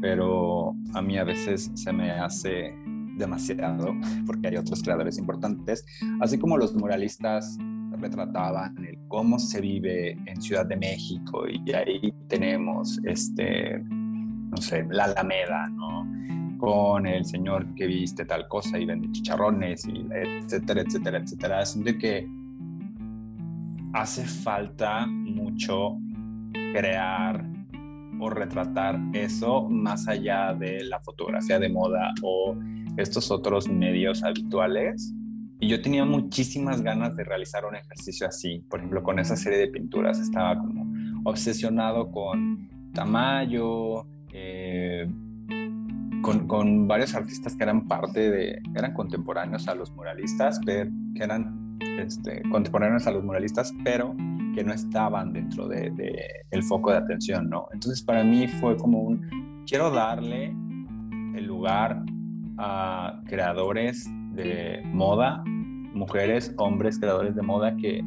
[SPEAKER 2] pero a mí a veces se me hace demasiado, porque hay otros creadores importantes, así como los muralistas retrataban el cómo se vive en Ciudad de México y ahí tenemos este no sé la Alameda no con el señor que viste tal cosa y vende chicharrones y etcétera, etcétera, etcétera. De que hace falta mucho crear o retratar eso más allá de la fotografía de moda o estos otros medios habituales. Y yo tenía muchísimas ganas de realizar un ejercicio así. Por ejemplo, con esa serie de pinturas estaba como obsesionado con Tamayo, eh, con, varios artistas que eran parte de, eran contemporáneos a los muralistas, pero, que eran este, contemporáneos a los muralistas, pero que no estaban dentro del de, el foco de atención, ¿no? Entonces para mí fue como un, quiero darle el lugar a creadores de moda, mujeres, hombres, creadores de moda que,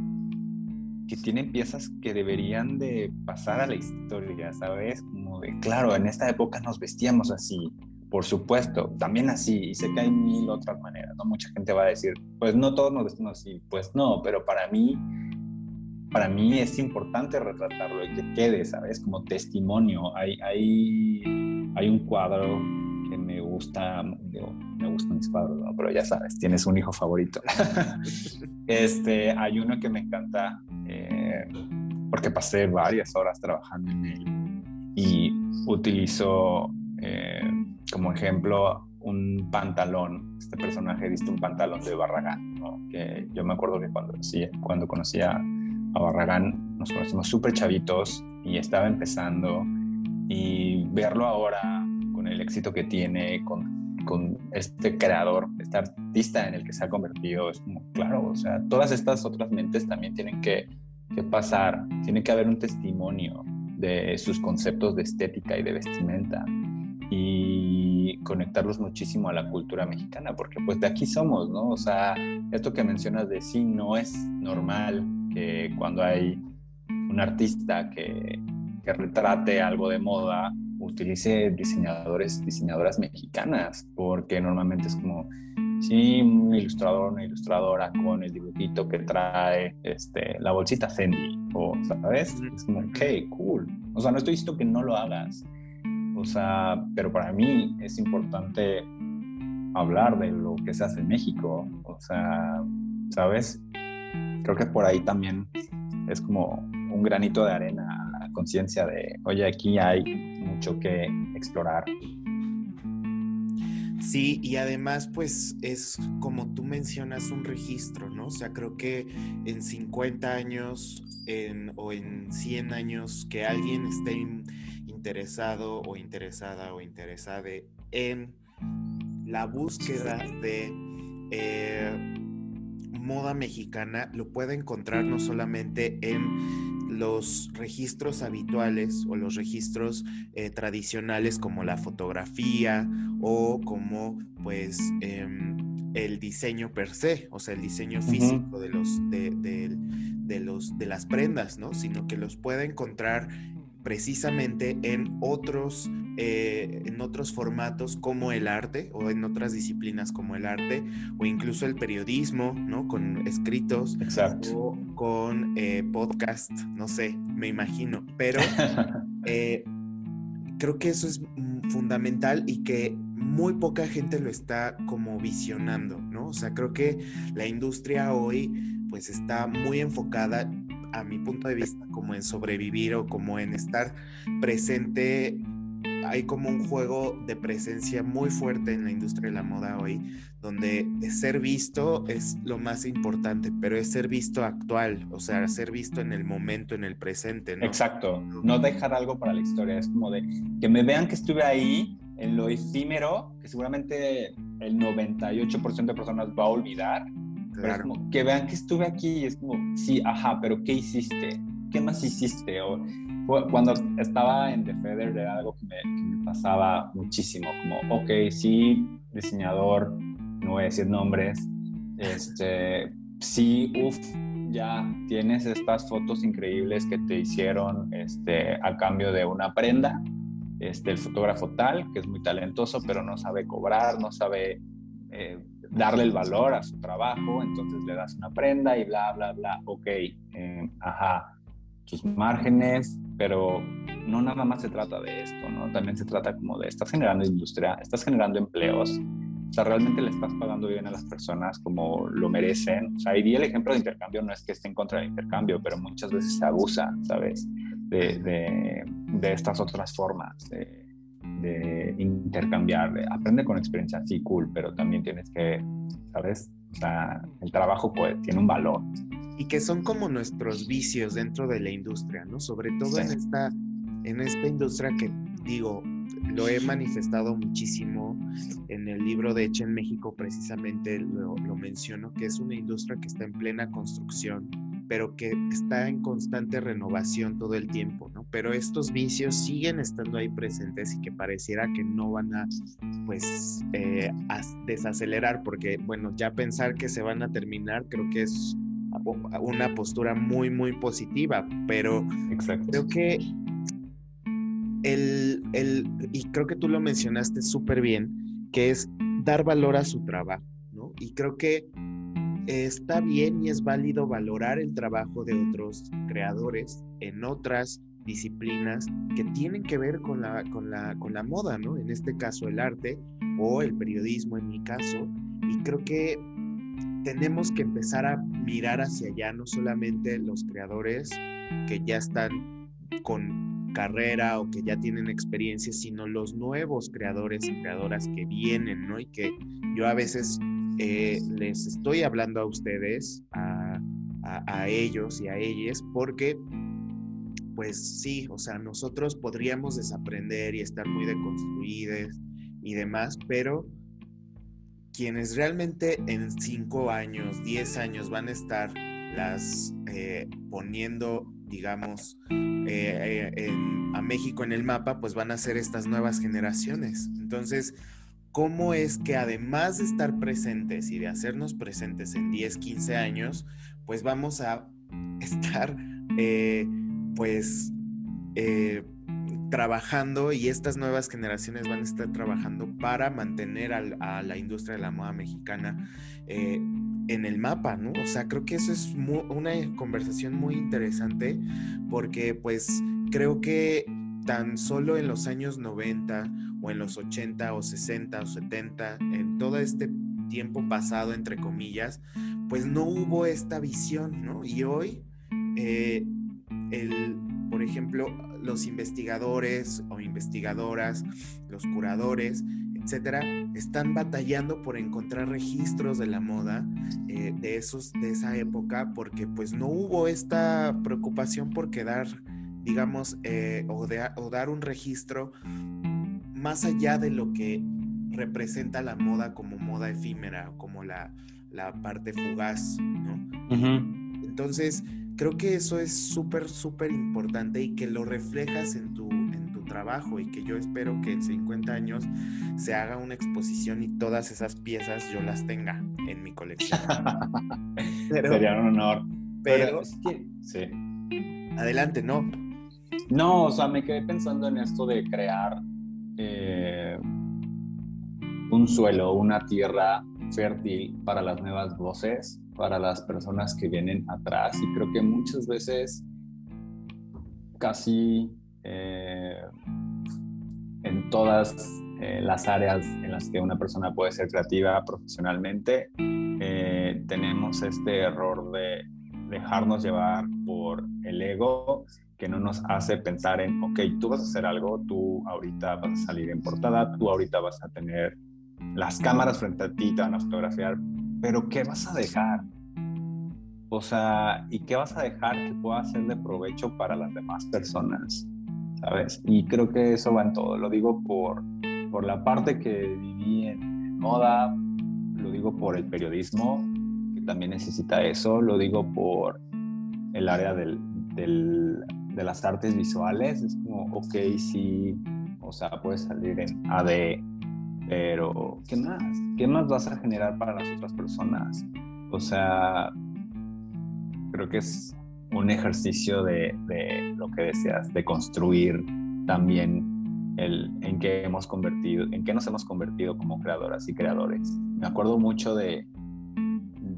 [SPEAKER 2] que tienen piezas que deberían de pasar a la historia, ¿sabes? Como de, claro, en esta época nos vestíamos así, por supuesto, también así, y sé que hay mil otras maneras, ¿no? Mucha gente va a decir, pues no todos nos vestimos así, pues no, pero para mí, para mí es importante retratarlo y que quede, ¿sabes? Como testimonio. Hay, hay, hay un cuadro gusta, digo, me gustan mis cuadros, ¿no? Pero ya sabes, tienes un hijo favorito. este, hay uno que me encanta eh, porque pasé varias horas trabajando en él y utilizo... Eh, como ejemplo, un pantalón. Este personaje viste un pantalón de Barragán, ¿no? que yo me acuerdo que cuando, cuando conocía a Barragán nos conocimos súper chavitos y estaba empezando y verlo ahora con el éxito que tiene, con, con este creador, este artista en el que se ha convertido, es como, claro, o sea, todas estas otras mentes también tienen que, que pasar, tiene que haber un testimonio de sus conceptos de estética y de vestimenta y conectarlos muchísimo a la cultura mexicana, porque pues de aquí somos, ¿no? O sea, esto que mencionas de sí no es normal que cuando hay un artista que, que retrate algo de moda, utilice diseñadores, diseñadoras mexicanas, porque normalmente es como, sí, un ilustrador, una ilustradora con el dibujito que trae este, la bolsita Fendi, o, ¿sabes? Es como, ok, cool. O sea, no estoy diciendo que no lo hagas, o sea, pero para mí es importante hablar de lo que se hace en México. O sea, ¿sabes? Creo que por ahí también es como un granito de arena a la conciencia de, oye, aquí hay que explorar.
[SPEAKER 1] Sí, y además pues es como tú mencionas un registro, ¿no? O sea, creo que en 50 años o en 100 años que alguien esté interesado o interesada o interesada en la búsqueda de eh, moda mexicana, lo puede encontrar no solamente en los registros habituales o los registros eh, tradicionales como la fotografía o como pues em, el diseño per se, o sea, el diseño físico de los de, de, los de las prendas, ¿no? Sino que los puede encontrar precisamente en otros, eh, en otros formatos como el arte o en otras disciplinas como el arte o incluso el periodismo, ¿no? Con escritos o con eh, podcast, no sé, me imagino, pero eh, creo que eso es fundamental y que muy poca gente lo está como visionando, ¿no? O sea, creo que la industria hoy pues está muy enfocada a mi punto de vista, como en sobrevivir o como en estar presente. Hay como un juego de presencia muy fuerte en la industria de la moda hoy, donde ser visto es lo más importante, pero es ser visto actual, o sea, ser visto en el momento, en el presente. ¿no?
[SPEAKER 2] Exacto, no dejar algo para la historia, es como de que me vean que estuve ahí en lo efímero, que seguramente el 98% de personas va a olvidar, que vean que estuve aquí y es como, sí, ajá, pero ¿qué hiciste? ¿Qué más hiciste? O, cuando estaba en The Feather era algo que me, pasaba muchísimo, como, ok, sí, diseñador, no voy a decir nombres, este, sí, uff, ya tienes estas fotos increíbles que te hicieron este, a cambio de una prenda, este, el fotógrafo tal, que es muy talentoso, pero no sabe cobrar, no sabe eh, darle el valor a su trabajo, entonces le das una prenda y bla, bla, bla, ok, eh, ajá, tus márgenes, pero no nada más se trata de esto, ¿no? También se trata como de, estás generando industria, estás generando empleos, o sea, realmente le estás pagando bien a las personas como lo merecen. O sea, y el ejemplo de intercambio no es que esté en contra del intercambio, pero muchas veces se abusa, ¿sabes? De, de, de estas otras formas. De, de intercambiar, de aprende con experiencia, sí, cool, pero también tienes que, ¿sabes? O sea, el trabajo pues, tiene un valor.
[SPEAKER 1] Y que son como nuestros vicios dentro de la industria, ¿no? Sobre todo en, esta, en esta industria que, digo, lo he manifestado muchísimo en el libro de Hecho en México, precisamente lo, lo menciono, que es una industria que está en plena construcción pero que está en constante renovación todo el tiempo, ¿no? Pero estos vicios siguen estando ahí presentes y que pareciera que no van a, pues, eh, desacelerar, porque, bueno, ya pensar que se van a terminar creo que es una postura muy, muy positiva, pero creo que el, el, y creo que tú lo mencionaste súper bien, que es dar valor a su trabajo, ¿no? Y creo que está bien y es válido valorar el trabajo de otros creadores en otras disciplinas que tienen que ver con la, con la, con la moda, ¿no? En este caso el arte o el periodismo en mi caso. Y creo que tenemos que empezar a mirar hacia allá, no solamente los creadores que ya están con carrera o que ya tienen experiencia, sino los nuevos creadores y creadoras que vienen, ¿no? Y que yo a veces eh, les estoy hablando a ustedes, a, ellos y a ellas, porque pues sí, o sea, nosotros podríamos desaprender y estar muy deconstruidos y demás, pero quienes realmente en cinco años, diez años van a estar las eh, poniendo, digamos, eh, a México en el mapa, pues van a ser estas nuevas generaciones. Entonces, ¿cómo es que además de estar presentes y de hacernos presentes en 10, 15 años, pues vamos a estar, pues, trabajando y estas nuevas generaciones van a estar trabajando para mantener a la industria de la moda mexicana eh, en el mapa, ¿no? O sea, creo que eso es una conversación muy interesante porque pues creo que tan solo en los años 90 o en los 80 o 60 o 70, en todo este tiempo pasado, entre comillas, pues no hubo esta visión, ¿no? Y hoy, eh, el, por ejemplo, los investigadores o investigadoras, los curadores, etcétera, están batallando por encontrar registros de la moda eh, de esos de esa época porque pues no hubo esta preocupación por quedar digamos eh, o, o dar un registro más allá de lo que representa la moda como moda efímera como la, la parte fugaz ¿no? entonces creo que eso es súper, súper importante y que lo reflejas en tu, en tu trabajo y que yo espero que en 50 años se haga una exposición y todas esas piezas yo las tenga en mi colección.
[SPEAKER 2] Sería un honor.
[SPEAKER 1] Pero, sí. Adelante, no.
[SPEAKER 2] No, o sea, me quedé pensando en esto de crear eh, un suelo, una tierra fértil para las nuevas voces para las personas que vienen atrás. Y creo que muchas veces casi eh, en todas eh, las áreas en las que una persona puede ser creativa profesionalmente, tenemos este error de dejarnos llevar por el ego que no nos hace pensar en, ok, tú vas a hacer algo, tú ahorita vas a salir en portada, tú ahorita vas a tener las cámaras frente a ti, te van a fotografiar, pero ¿qué vas a dejar? O sea, ¿y qué vas a dejar que pueda ser de provecho para las demás personas? ¿Sabes? Y creo que eso va en todo. Lo digo por, por la parte que viví en, moda, lo digo por el periodismo, también necesita eso, lo digo por el área del, de las artes visuales. Es como, ok, sí, o sea, puedes salir en AD, pero ¿qué más? ¿Qué más vas a generar para las otras personas? O sea, creo que es un ejercicio de, lo que deseas, de construir también el, en qué hemos convertido, en qué nos hemos convertido como creadoras y creadores. Me acuerdo mucho de,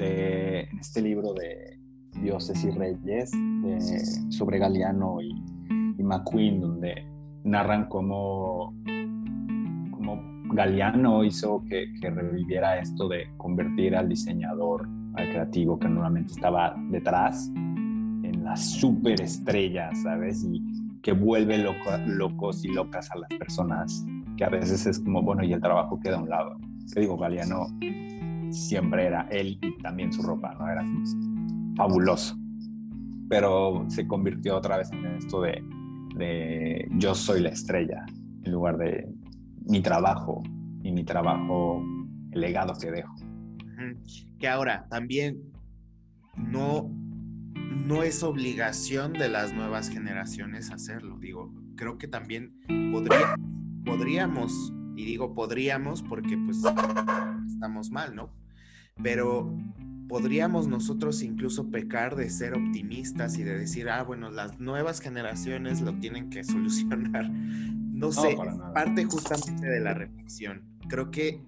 [SPEAKER 2] de este libro de Dioses y Reyes sobre Galeano y, y McQueen, donde narran cómo Galeano hizo que, reviviera esto de convertir al diseñador, al creativo que normalmente estaba detrás, en la superestrella, ¿sabes? Y que vuelve locos y locas a las personas, que a veces es como, bueno, y el trabajo queda a un lado. Te digo, Galeano siempre era él y también su ropa, ¿no? Era fabuloso. Pero se convirtió otra vez en esto de, yo soy la estrella, en lugar de mi trabajo y mi trabajo, el legado que dejo.
[SPEAKER 1] Que ahora también no, no es obligación de las nuevas generaciones hacerlo. Digo, creo que también podría, podríamos, y digo podríamos porque pues estamos mal, ¿no? Pero podríamos nosotros incluso pecar de ser optimistas y de decir, ah, bueno, las nuevas generaciones lo tienen que solucionar no sé, parte justamente de la reflexión. Creo que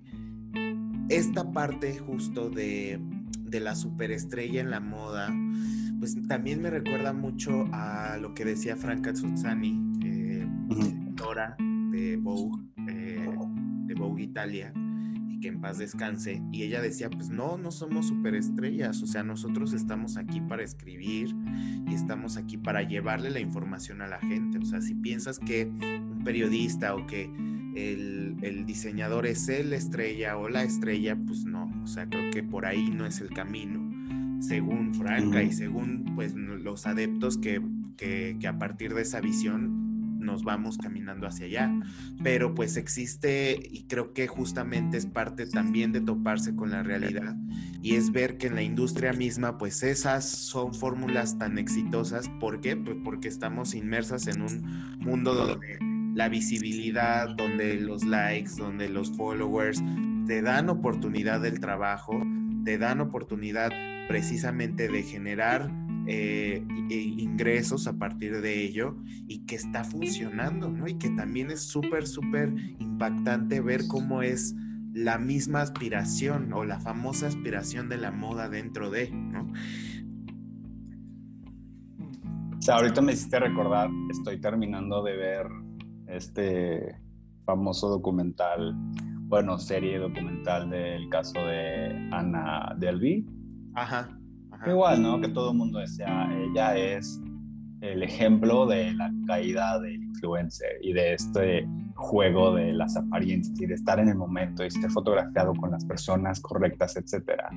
[SPEAKER 1] esta parte justo de, la superestrella en la moda, pues también me recuerda mucho a lo que decía Franca Zuzzani, eh, de Vogue, eh, de Vogue Italia, que en paz descanse, y ella decía, pues no, no somos superestrellas, o sea, nosotros estamos aquí para escribir y estamos aquí para llevarle la información a la gente, o sea, si piensas que un periodista o que el, el diseñador es el estrella o la estrella, pues no, o sea, creo que por ahí no es el camino, según Franca y según pues los adeptos que, que, que a partir de esa visión nos vamos caminando hacia allá. Pero pues existe y creo que justamente es parte también de toparse con la realidad y es ver que en la industria misma pues esas son fórmulas tan exitosas. ¿Por qué? Pues porque estamos inmersas en un mundo donde la visibilidad, donde los likes, donde los followers te dan oportunidad del trabajo, te dan oportunidad precisamente de generar eh, e ingresos a partir de ello y que está funcionando, ¿no? Y que también es súper, súper impactante ver cómo es la misma aspiración o la famosa aspiración de la moda dentro de, ¿no?
[SPEAKER 2] O sea, ahorita me hiciste recordar, estoy terminando de ver este famoso documental, bueno, serie documental del caso de Ana Delvey.
[SPEAKER 1] Ajá.
[SPEAKER 2] Igual, ¿no? Que todo el mundo desea, ella es el ejemplo de la caída del influencer y de este juego de las apariencias y de estar en el momento y ser fotografiado con las personas correctas, etcétera.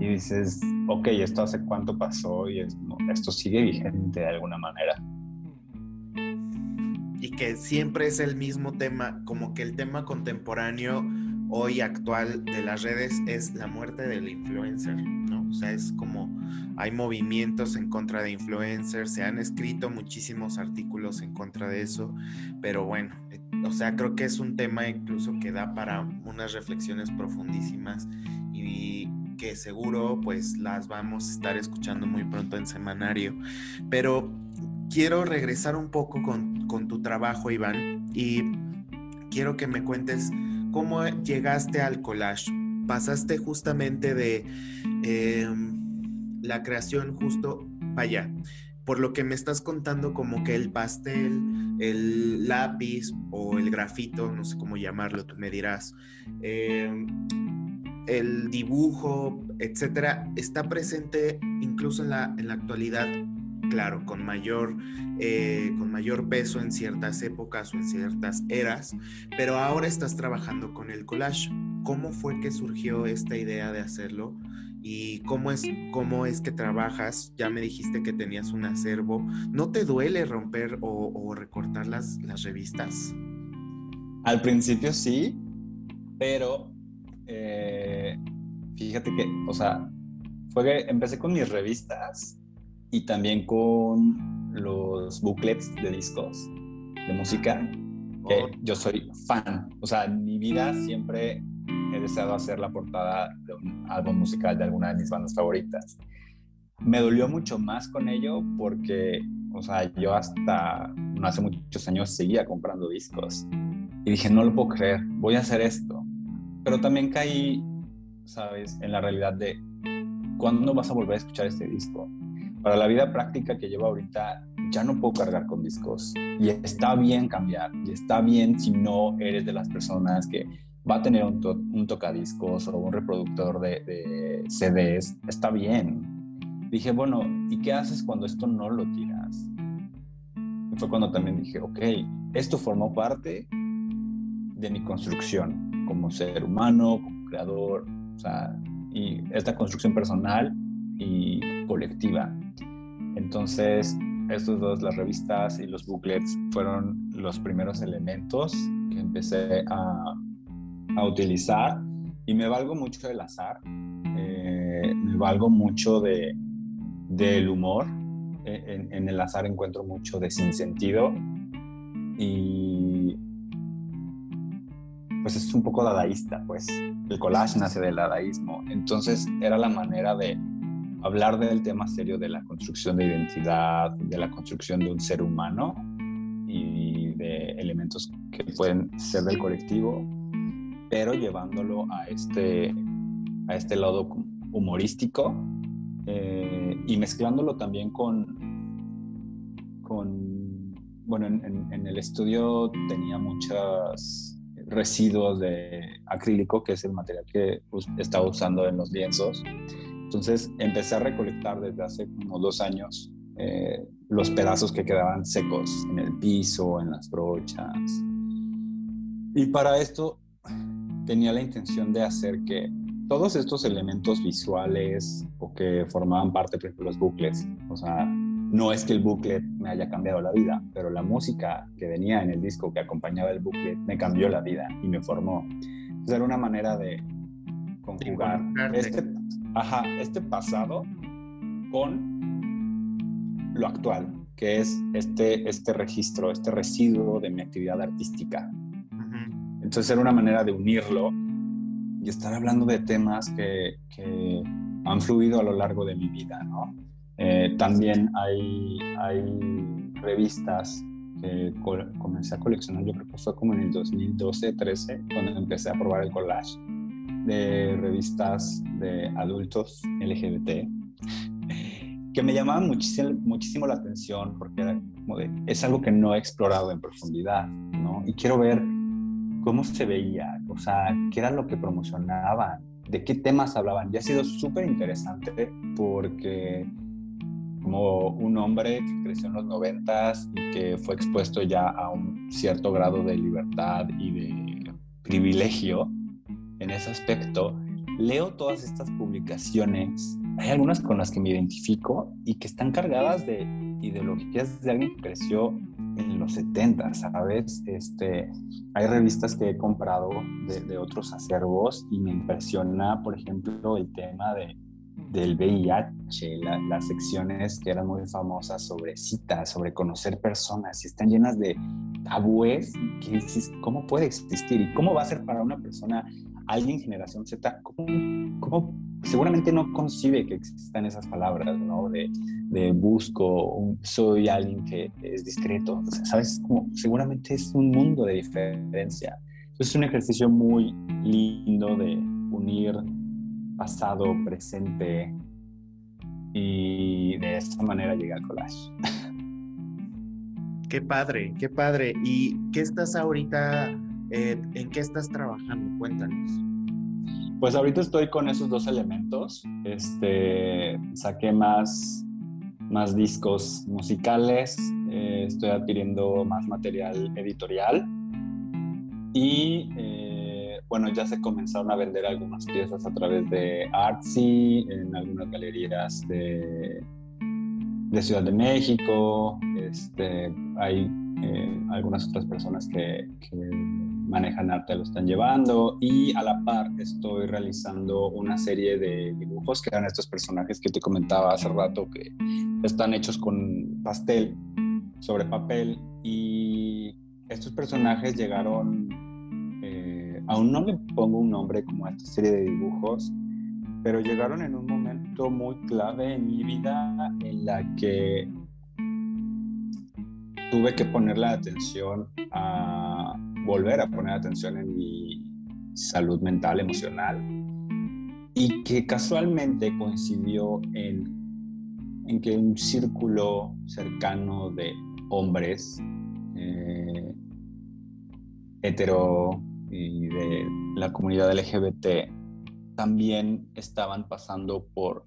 [SPEAKER 2] Y dices, ok, ¿esto hace cuánto pasó? Y esto sigue vigente de alguna manera.
[SPEAKER 1] Y que siempre es el mismo tema, como que el tema contemporáneo hoy actual de las redes es la muerte del influencer, ¿no? O sea, es como hay movimientos en contra de influencers, se han escrito muchísimos artículos en contra de eso, pero bueno, eh, o sea, creo que es un tema incluso que da para unas reflexiones profundísimas y que seguro pues las vamos a estar escuchando muy pronto en semanario, pero quiero regresar un poco con, con tu trabajo, Iván, y quiero que me cuentes ¿Cómo llegaste al collage? Pasaste justamente de em, la creación justo, vaya, por lo que me estás contando como que el pastel, el lápiz o el grafito, no sé cómo llamarlo, tú me dirás, em, el dibujo, etcétera, está presente incluso en la, en la actualidad claro, con mayor, eh, con mayor peso en ciertas épocas o en ciertas eras, pero ahora estás trabajando con el collage. ¿Cómo fue que surgió esta idea de hacerlo? ¿Y cómo es, cómo es que trabajas? Ya me dijiste que tenías un acervo. ¿No te duele romper o, recortar las, las revistas?
[SPEAKER 2] Al principio sí, pero eh, fíjate que, o sea, fue que empecé con mis revistas y también con los booklets de discos de música, que oh. yo soy fan. O sea, en mi vida siempre he deseado hacer la portada de un álbum musical de alguna de mis bandas favoritas. Me dolió mucho más con ello porque, o sea, yo hasta no hace muchos años seguía comprando discos. Y dije, no lo puedo creer, voy a hacer esto. Pero también caí, ¿sabes?, en la realidad de, ¿cuándo vas a volver a escuchar este disco? Para la vida práctica que llevo ahorita, ya no puedo cargar con discos. Y está bien cambiar. Y está bien si no eres de las personas que va a tener un, tocadiscos o un reproductor de, CDs. Está bien. Dije, bueno, ¿y qué haces cuando esto no lo tiras? Fue cuando también dije, ok, esto formó parte de mi construcción como ser humano, como creador, o sea, y esta construcción personal y colectiva. Entonces, estos dos, las revistas y los booklets, fueron los primeros elementos que empecé a, utilizar y me valgo mucho del azar, eh, me valgo mucho de, del humor. E, en, el azar encuentro mucho de sinsentido y pues es un poco dadaísta, pues el collage nace del dadaísmo. Entonces era la manera de hablar del tema serio de la construcción de identidad, de la construcción de un ser humano y de elementos que pueden ser del colectivo, pero llevándolo a este, a este lado humorístico eh, y mezclándolo también con, con bueno, en, el estudio tenía muchas residuos de acrílico, que es el material que estaba usando en los lienzos. Entonces empecé a recolectar desde hace como dos años eh, los pedazos que quedaban secos en el piso, en las brochas. Y para esto tenía la intención de hacer que todos estos elementos visuales o que formaban parte, de los bucles, o sea, no es que el booklet me haya cambiado la vida, pero la música que venía en el disco que acompañaba el booklet me cambió la vida y me formó. Entonces era una manera de conjugar este, ajá, este pasado con lo actual, que es este, este registro, este residuo de mi actividad artística. Entonces era una manera de unirlo y estar hablando de temas que, que han fluido a lo largo de mi vida, ¿no? Eh, también hay, hay revistas que comencé a coleccionar, yo creo que fue como en el 2012-13, cuando empecé a probar el collage de revistas de adultos LGBT, que me llamaban muchísimo, muchísimo la atención porque era como de, es algo que no he explorado en profundidad, ¿no? Y quiero ver cómo se veía, o sea, qué era lo que promocionaban, de qué temas hablaban. Y ha sido súper interesante porque como un hombre que creció en los noventas y que fue expuesto ya a un cierto grado de libertad y de privilegio en ese aspecto, leo todas estas publicaciones. Hay algunas con las que me identifico y que están cargadas de ideologías de alguien que creció en los 70, ¿sabes? Este, hay revistas que he comprado de, de otros acervos y me impresiona, por ejemplo, el tema de del VIH, las secciones que eran muy famosas sobre citas, sobre conocer personas, y están llenas de tabúes que dices, ¿cómo puede existir? ¿Y cómo va a ser para una persona, alguien generación Z, cómo, seguramente no concibe que existan esas palabras, ¿no? De, de busco, soy alguien que es discreto, ¿sabes? Como, seguramente es un mundo de diferencia. Entonces es un ejercicio muy lindo de unir pasado, presente y de esta manera llegué al collage.
[SPEAKER 1] Qué padre, qué padre. ¿Y qué estás ahorita, eh, en qué estás trabajando? Cuéntanos.
[SPEAKER 2] Pues ahorita estoy con esos dos elementos. Este, saqué más, más discos musicales, eh, estoy adquiriendo más material editorial y eh, bueno, ya se comenzaron a vender algunas piezas a través de Artsy, en algunas galerías de, de Ciudad de México. Este, hay algunas otras personas que, manejan arte lo están llevando y a la par estoy realizando una serie de dibujos que eran estos personajes que te comentaba hace rato que están hechos con pastel sobre papel y estos personajes llegaron aún no le pongo un nombre como a esta serie de dibujos, pero llegaron en un momento muy clave en mi vida en la que tuve que poner la atención a volver a poner atención en mi salud mental, emocional, y que casualmente coincidió en, en que un círculo cercano de hombres eh, hetero y de la comunidad LGBT también estaban pasando por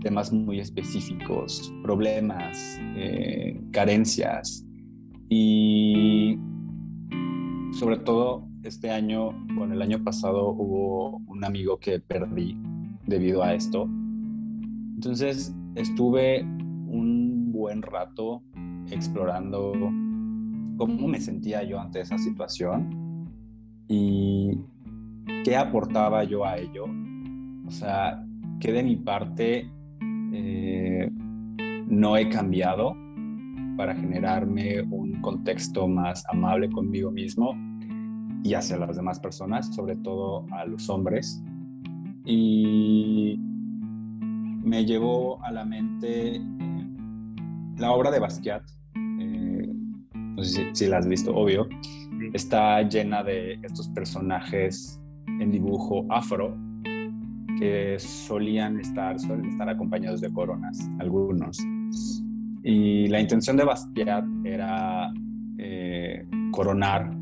[SPEAKER 2] temas muy específicos, problemas, eh, carencias. Y sobre todo este año, bueno, el año pasado hubo un amigo que perdí debido a esto. Entonces estuve un buen rato explorando cómo me sentía yo ante esa situación y qué aportaba yo a ello. O sea, que de mi parte eh, no he cambiado para generarme un contexto más amable conmigo mismo y hacia las demás personas, sobre todo a los hombres. Y me llevó a la mente eh, la obra de Basquiat, eh, no sé si, si, la has visto, obvio, está llena de estos personajes en dibujo afro que solían estar, suelen estar acompañados de coronas, algunos. Y la intención de Basquiat era eh, coronar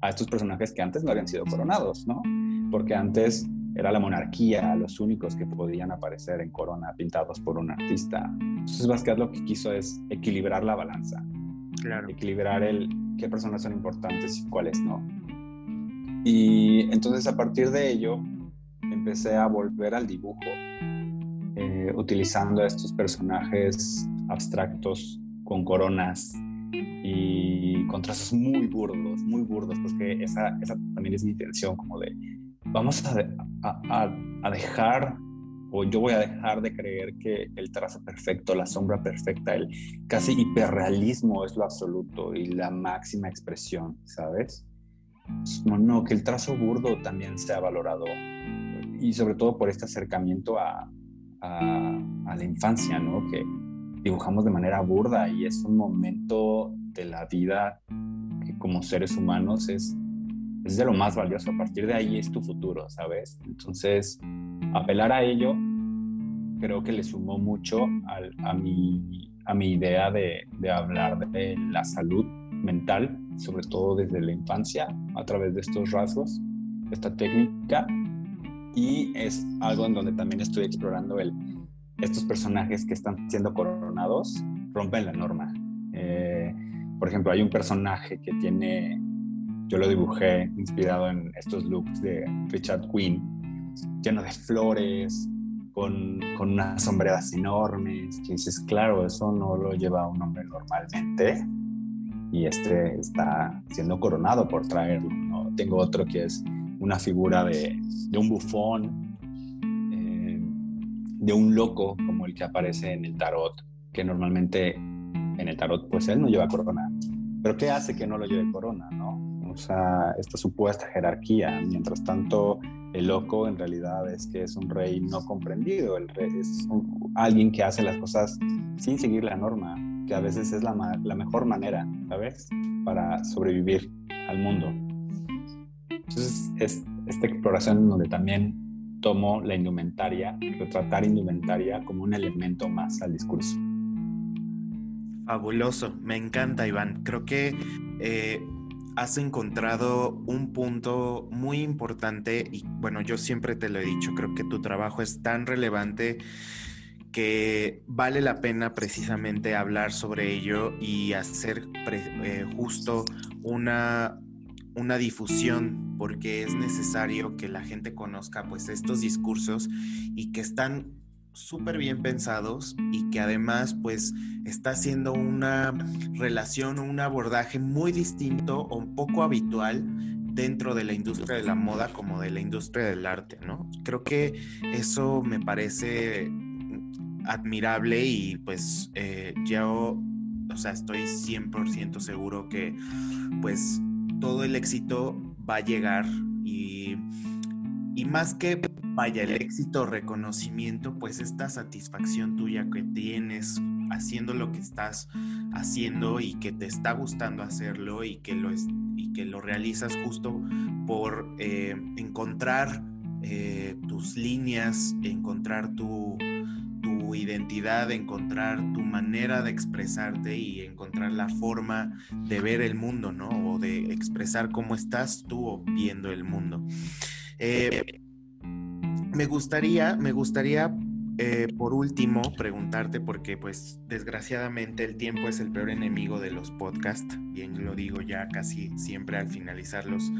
[SPEAKER 2] a estos personajes que antes no habían sido coronados, ¿no? Porque antes era la monarquía los únicos que podían aparecer en corona pintados por un artista. Entonces Basquiat lo que quiso es equilibrar la balanza. Claro. Equilibrar el qué personas son importantes y cuáles no. Y entonces a partir de ello empecé a volver al dibujo eh, utilizando estos personajes abstractos con coronas y con trazos muy burdos, muy burdos, porque esa, esa también es mi intención, como de, vamos a, a, dejar, o yo voy a dejar de creer que el trazo perfecto, la sombra perfecta, el casi hiperrealismo es lo absoluto y la máxima expresión, ¿sabes? No, no, que el trazo burdo también sea valorado y sobre todo por este acercamiento a, a la infancia, ¿no? Que dibujamos de manera burda y es un momento de la vida que como seres humanos es, es de lo más valioso. A partir de ahí es tu futuro, ¿sabes? Entonces, apelar a ello creo que le sumó mucho a, mi, a mi idea de, de hablar de la salud mental, sobre todo desde la infancia, a través de estos rasgos, esta técnica. Y es algo en donde también estoy explorando el, estos personajes que están siendo coronados rompen la norma. Eh, por ejemplo, hay un personaje que tiene, yo lo dibujé inspirado en estos looks de Richard Quinn, lleno de flores, con, con unas sombreras enormes, que dices, claro, eso no lo lleva un hombre normalmente, y este está siendo coronado por traerlo. Tengo otro que es una figura de, un bufón, de un loco como el que aparece en el tarot, que normalmente en el tarot, pues él no lleva corona. Pero ¿qué hace que no lo lleve corona, no? O sea, esta supuesta jerarquía. Mientras tanto, el loco en realidad es que es un rey no comprendido. El rey es alguien que hace las cosas sin seguir la norma, que a veces es la, la mejor manera, ¿sabes? Para sobrevivir al mundo. Entonces, es esta exploración donde también tomo la indumentaria, retratar indumentaria como un elemento más al discurso.
[SPEAKER 1] Fabuloso, me encanta Iván. Creo que eh, has encontrado un punto muy importante y bueno, yo siempre te lo he dicho, creo que tu trabajo es tan relevante que vale la pena precisamente hablar sobre ello y hacer eh, justo una, una difusión porque es necesario que la gente conozca pues estos discursos y que están súper bien pensados y que además pues está haciendo una relación o un abordaje muy distinto o un poco habitual dentro de la industria de la moda como de la industria del arte, ¿no? Creo que eso me parece admirable y pues eh, yo, o sea, estoy 100% seguro que pues todo el éxito va a llegar y, y más que vaya, el éxito, reconocimiento, pues esta satisfacción tuya que tienes haciendo lo que estás haciendo y que te está gustando hacerlo y que lo, es, y que lo realizas justo por eh, encontrar eh, tus líneas, encontrar tu, identidad, encontrar tu manera de expresarte y encontrar la forma de ver el mundo, ¿no? O de expresar cómo estás tú viendo el mundo. Eh, me gustaría, me gustaría eh, por último preguntarte, porque pues desgraciadamente el tiempo es el peor enemigo de los podcasts, bien lo digo ya casi siempre al finalizar los,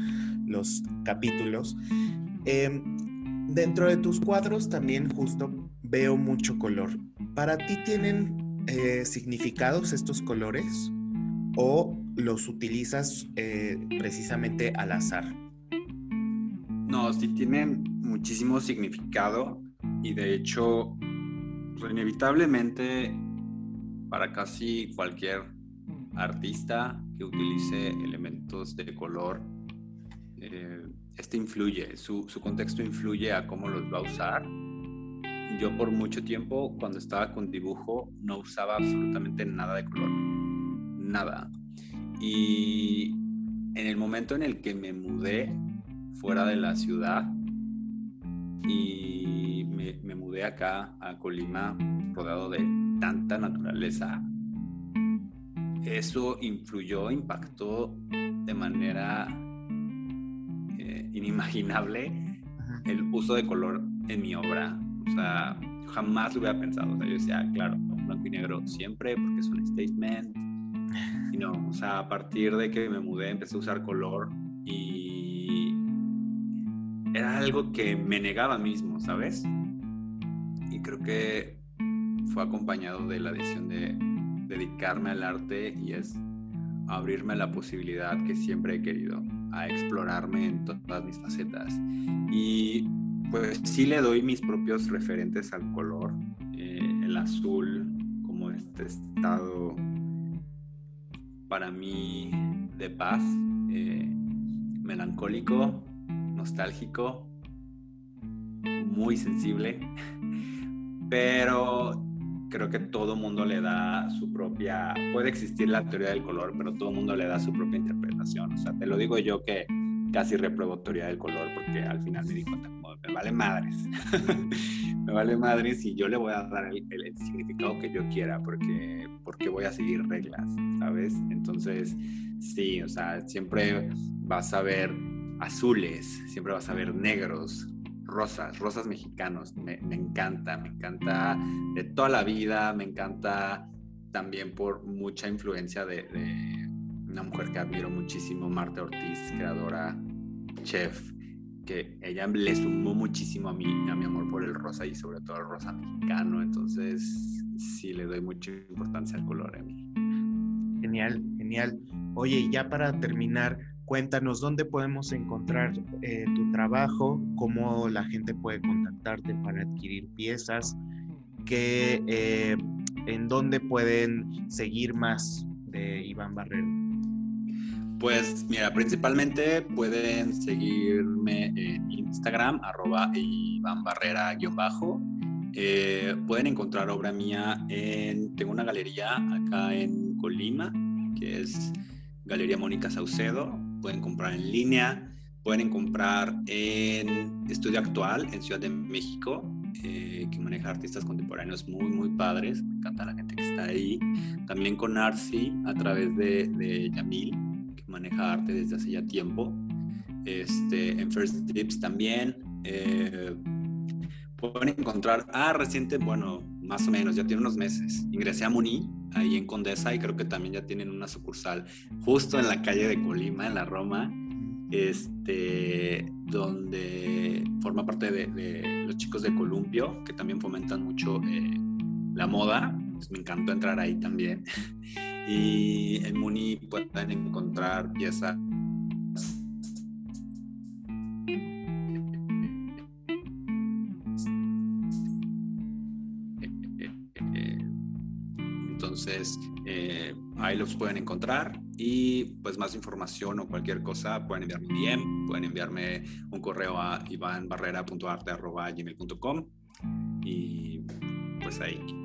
[SPEAKER 1] los capítulos. Em, dentro de tus cuadros también justo veo mucho color. ¿Para ti tienen eh, significados estos colores o los utilizas eh, precisamente al azar?
[SPEAKER 3] No, sí tienen muchísimo significado y de hecho, pues, inevitablemente para casi cualquier artista que utilice elementos de color, eh, este influye, su, su, contexto influye a cómo los va a usar. Yo por mucho tiempo, cuando estaba con dibujo, no usaba absolutamente nada de color, nada. Y en el momento en el que me mudé fuera de la ciudad, y me, mudé acá a Colima rodeado de tanta naturaleza. Eso influyó, impactó de manera
[SPEAKER 2] inimaginable el uso de color en mi obra. O sea, jamás lo hubiera pensado. O sea, yo decía, claro, blanco y negro siempre porque es un statement. Y no, o sea, a partir de que me mudé empecé a usar color y era algo que me negaba mismo, ¿sabes? Y creo que fue acompañado de la decisión de dedicarme al arte y es abrirme a la posibilidad que siempre he querido, a explorarme en todas mis facetas. Y pues sí le doy mis propios referentes al color, eh, el azul como este estado para mí de paz, eh, melancólico, nostálgico, muy sensible, pero creo que todo mundo le da su propia, puede existir la teoría del color, pero todo mundo le da su propia interpretación. O sea, te lo digo yo que casi repruebo teoría del color porque al final me di cuenta me vale madres. me vale madres y yo le voy a dar el, significado que yo quiera porque, porque voy a seguir reglas, ¿sabes? Entonces, sí, o sea, siempre vas a ver azules, siempre vas a ver negros, rosas, rosas mexicanos. Me, encanta, me encanta de toda la vida, me encanta también por mucha influencia de, una mujer que admiro muchísimo, Marta Ortiz, creadora, chef, que ella le sumó muchísimo a mí, a mi amor por el rosa y sobre todo el rosa mexicano. Entonces, sí le doy mucha importancia al color a mí.
[SPEAKER 1] Genial, genial. Oye, ya para terminar, Cuéntanos dónde podemos encontrar eh, tu trabajo, cómo la gente puede contactarte para adquirir piezas, que, eh, en dónde pueden seguir más de Iván Barrera.
[SPEAKER 2] Pues mira, principalmente pueden seguirme en Instagram, arroba Iván Barrera-bajo. Eh, pueden encontrar obra mía en, tengo una galería acá en Colima, que es Galería Mónica Saucedo, pueden comprar en línea, pueden comprar en Estudio Actual en Ciudad de México, eh, que maneja artistas contemporáneos muy, muy padres. Me encanta la gente que está ahí. También con Arsi a través de, de Yamil, maneja arte desde hace ya tiempo. Este, en First Tips también. Eh, pueden encontrar, ah, reciente, bueno, más o menos, ya tiene unos meses. Ingresé a Muni, ahí en Condesa, y creo que también ya tienen una sucursal justo en la calle de Colima, en la Roma, este, donde forma parte de, los chicos de Columpio, que también fomentan mucho eh, la moda. Pues me encantó entrar ahí también. Y en Muni pueden encontrar piezas Entonces, eh, ahí los pueden encontrar y pues más información o cualquier cosa pueden enviarme un DM, pueden enviarme un correo a ivanbarrera.arte.gmail.com y pues ahí.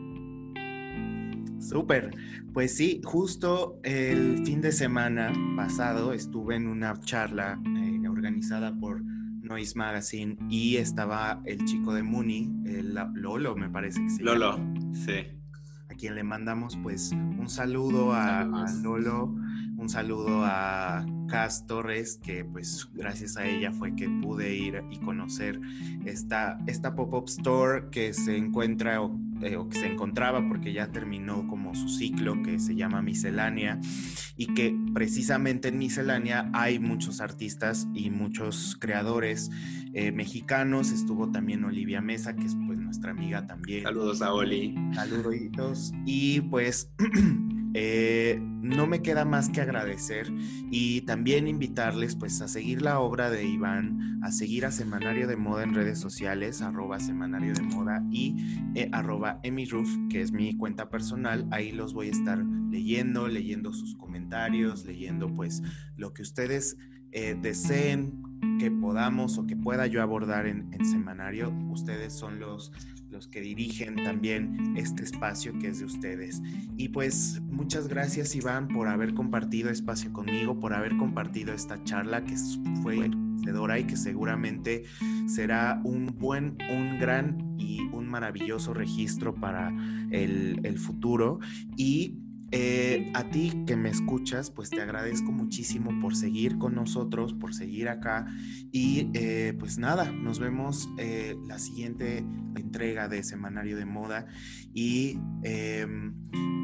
[SPEAKER 1] Súper. Pues sí, justo el fin de semana pasado estuve en una charla eh, organizada por Noise Magazine y estaba el chico de Muni, el Lolo, me parece que sí.
[SPEAKER 2] Lolo, sí
[SPEAKER 1] quien le mandamos pues un saludo a, Lolo, un saludo a Cas Torres, que pues gracias a ella fue que pude ir y conocer esta, esta pop-up store que se encuentra eh, o que se encontraba porque ya terminó como su ciclo que se llama Miscelánea y que precisamente en Miscelánea hay muchos artistas y muchos creadores eh, mexicanos. Estuvo también Olivia Mesa, que es pues nuestra amiga también.
[SPEAKER 2] Saludos a Oli.
[SPEAKER 1] Saludos. Y pues Eh, no me queda más que agradecer y también invitarles pues a seguir la obra de Iván, a seguir a Semanario de Moda en redes sociales, arroba Semanario de Moda y eh, arroba emiruf, que es mi cuenta personal. Ahí los voy a estar leyendo, leyendo sus comentarios, leyendo pues lo que ustedes eh, deseen que podamos o que pueda yo abordar en, en Semanario. Ustedes son los los que dirigen también este espacio que es de ustedes. Y pues muchas gracias Iván por haber compartido espacio conmigo, por haber compartido esta charla que fue enriquecedora y que seguramente será un buen, un gran y un maravilloso registro para el, el futuro. Y eh, a ti que me escuchas, pues te agradezco muchísimo por seguir con nosotros, por seguir acá. Y eh, pues nada, nos vemos eh, la siguiente entrega de Semanario de Moda y em,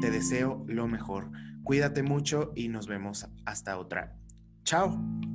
[SPEAKER 1] te deseo lo mejor. Cuídate mucho y nos vemos hasta otra. Chao.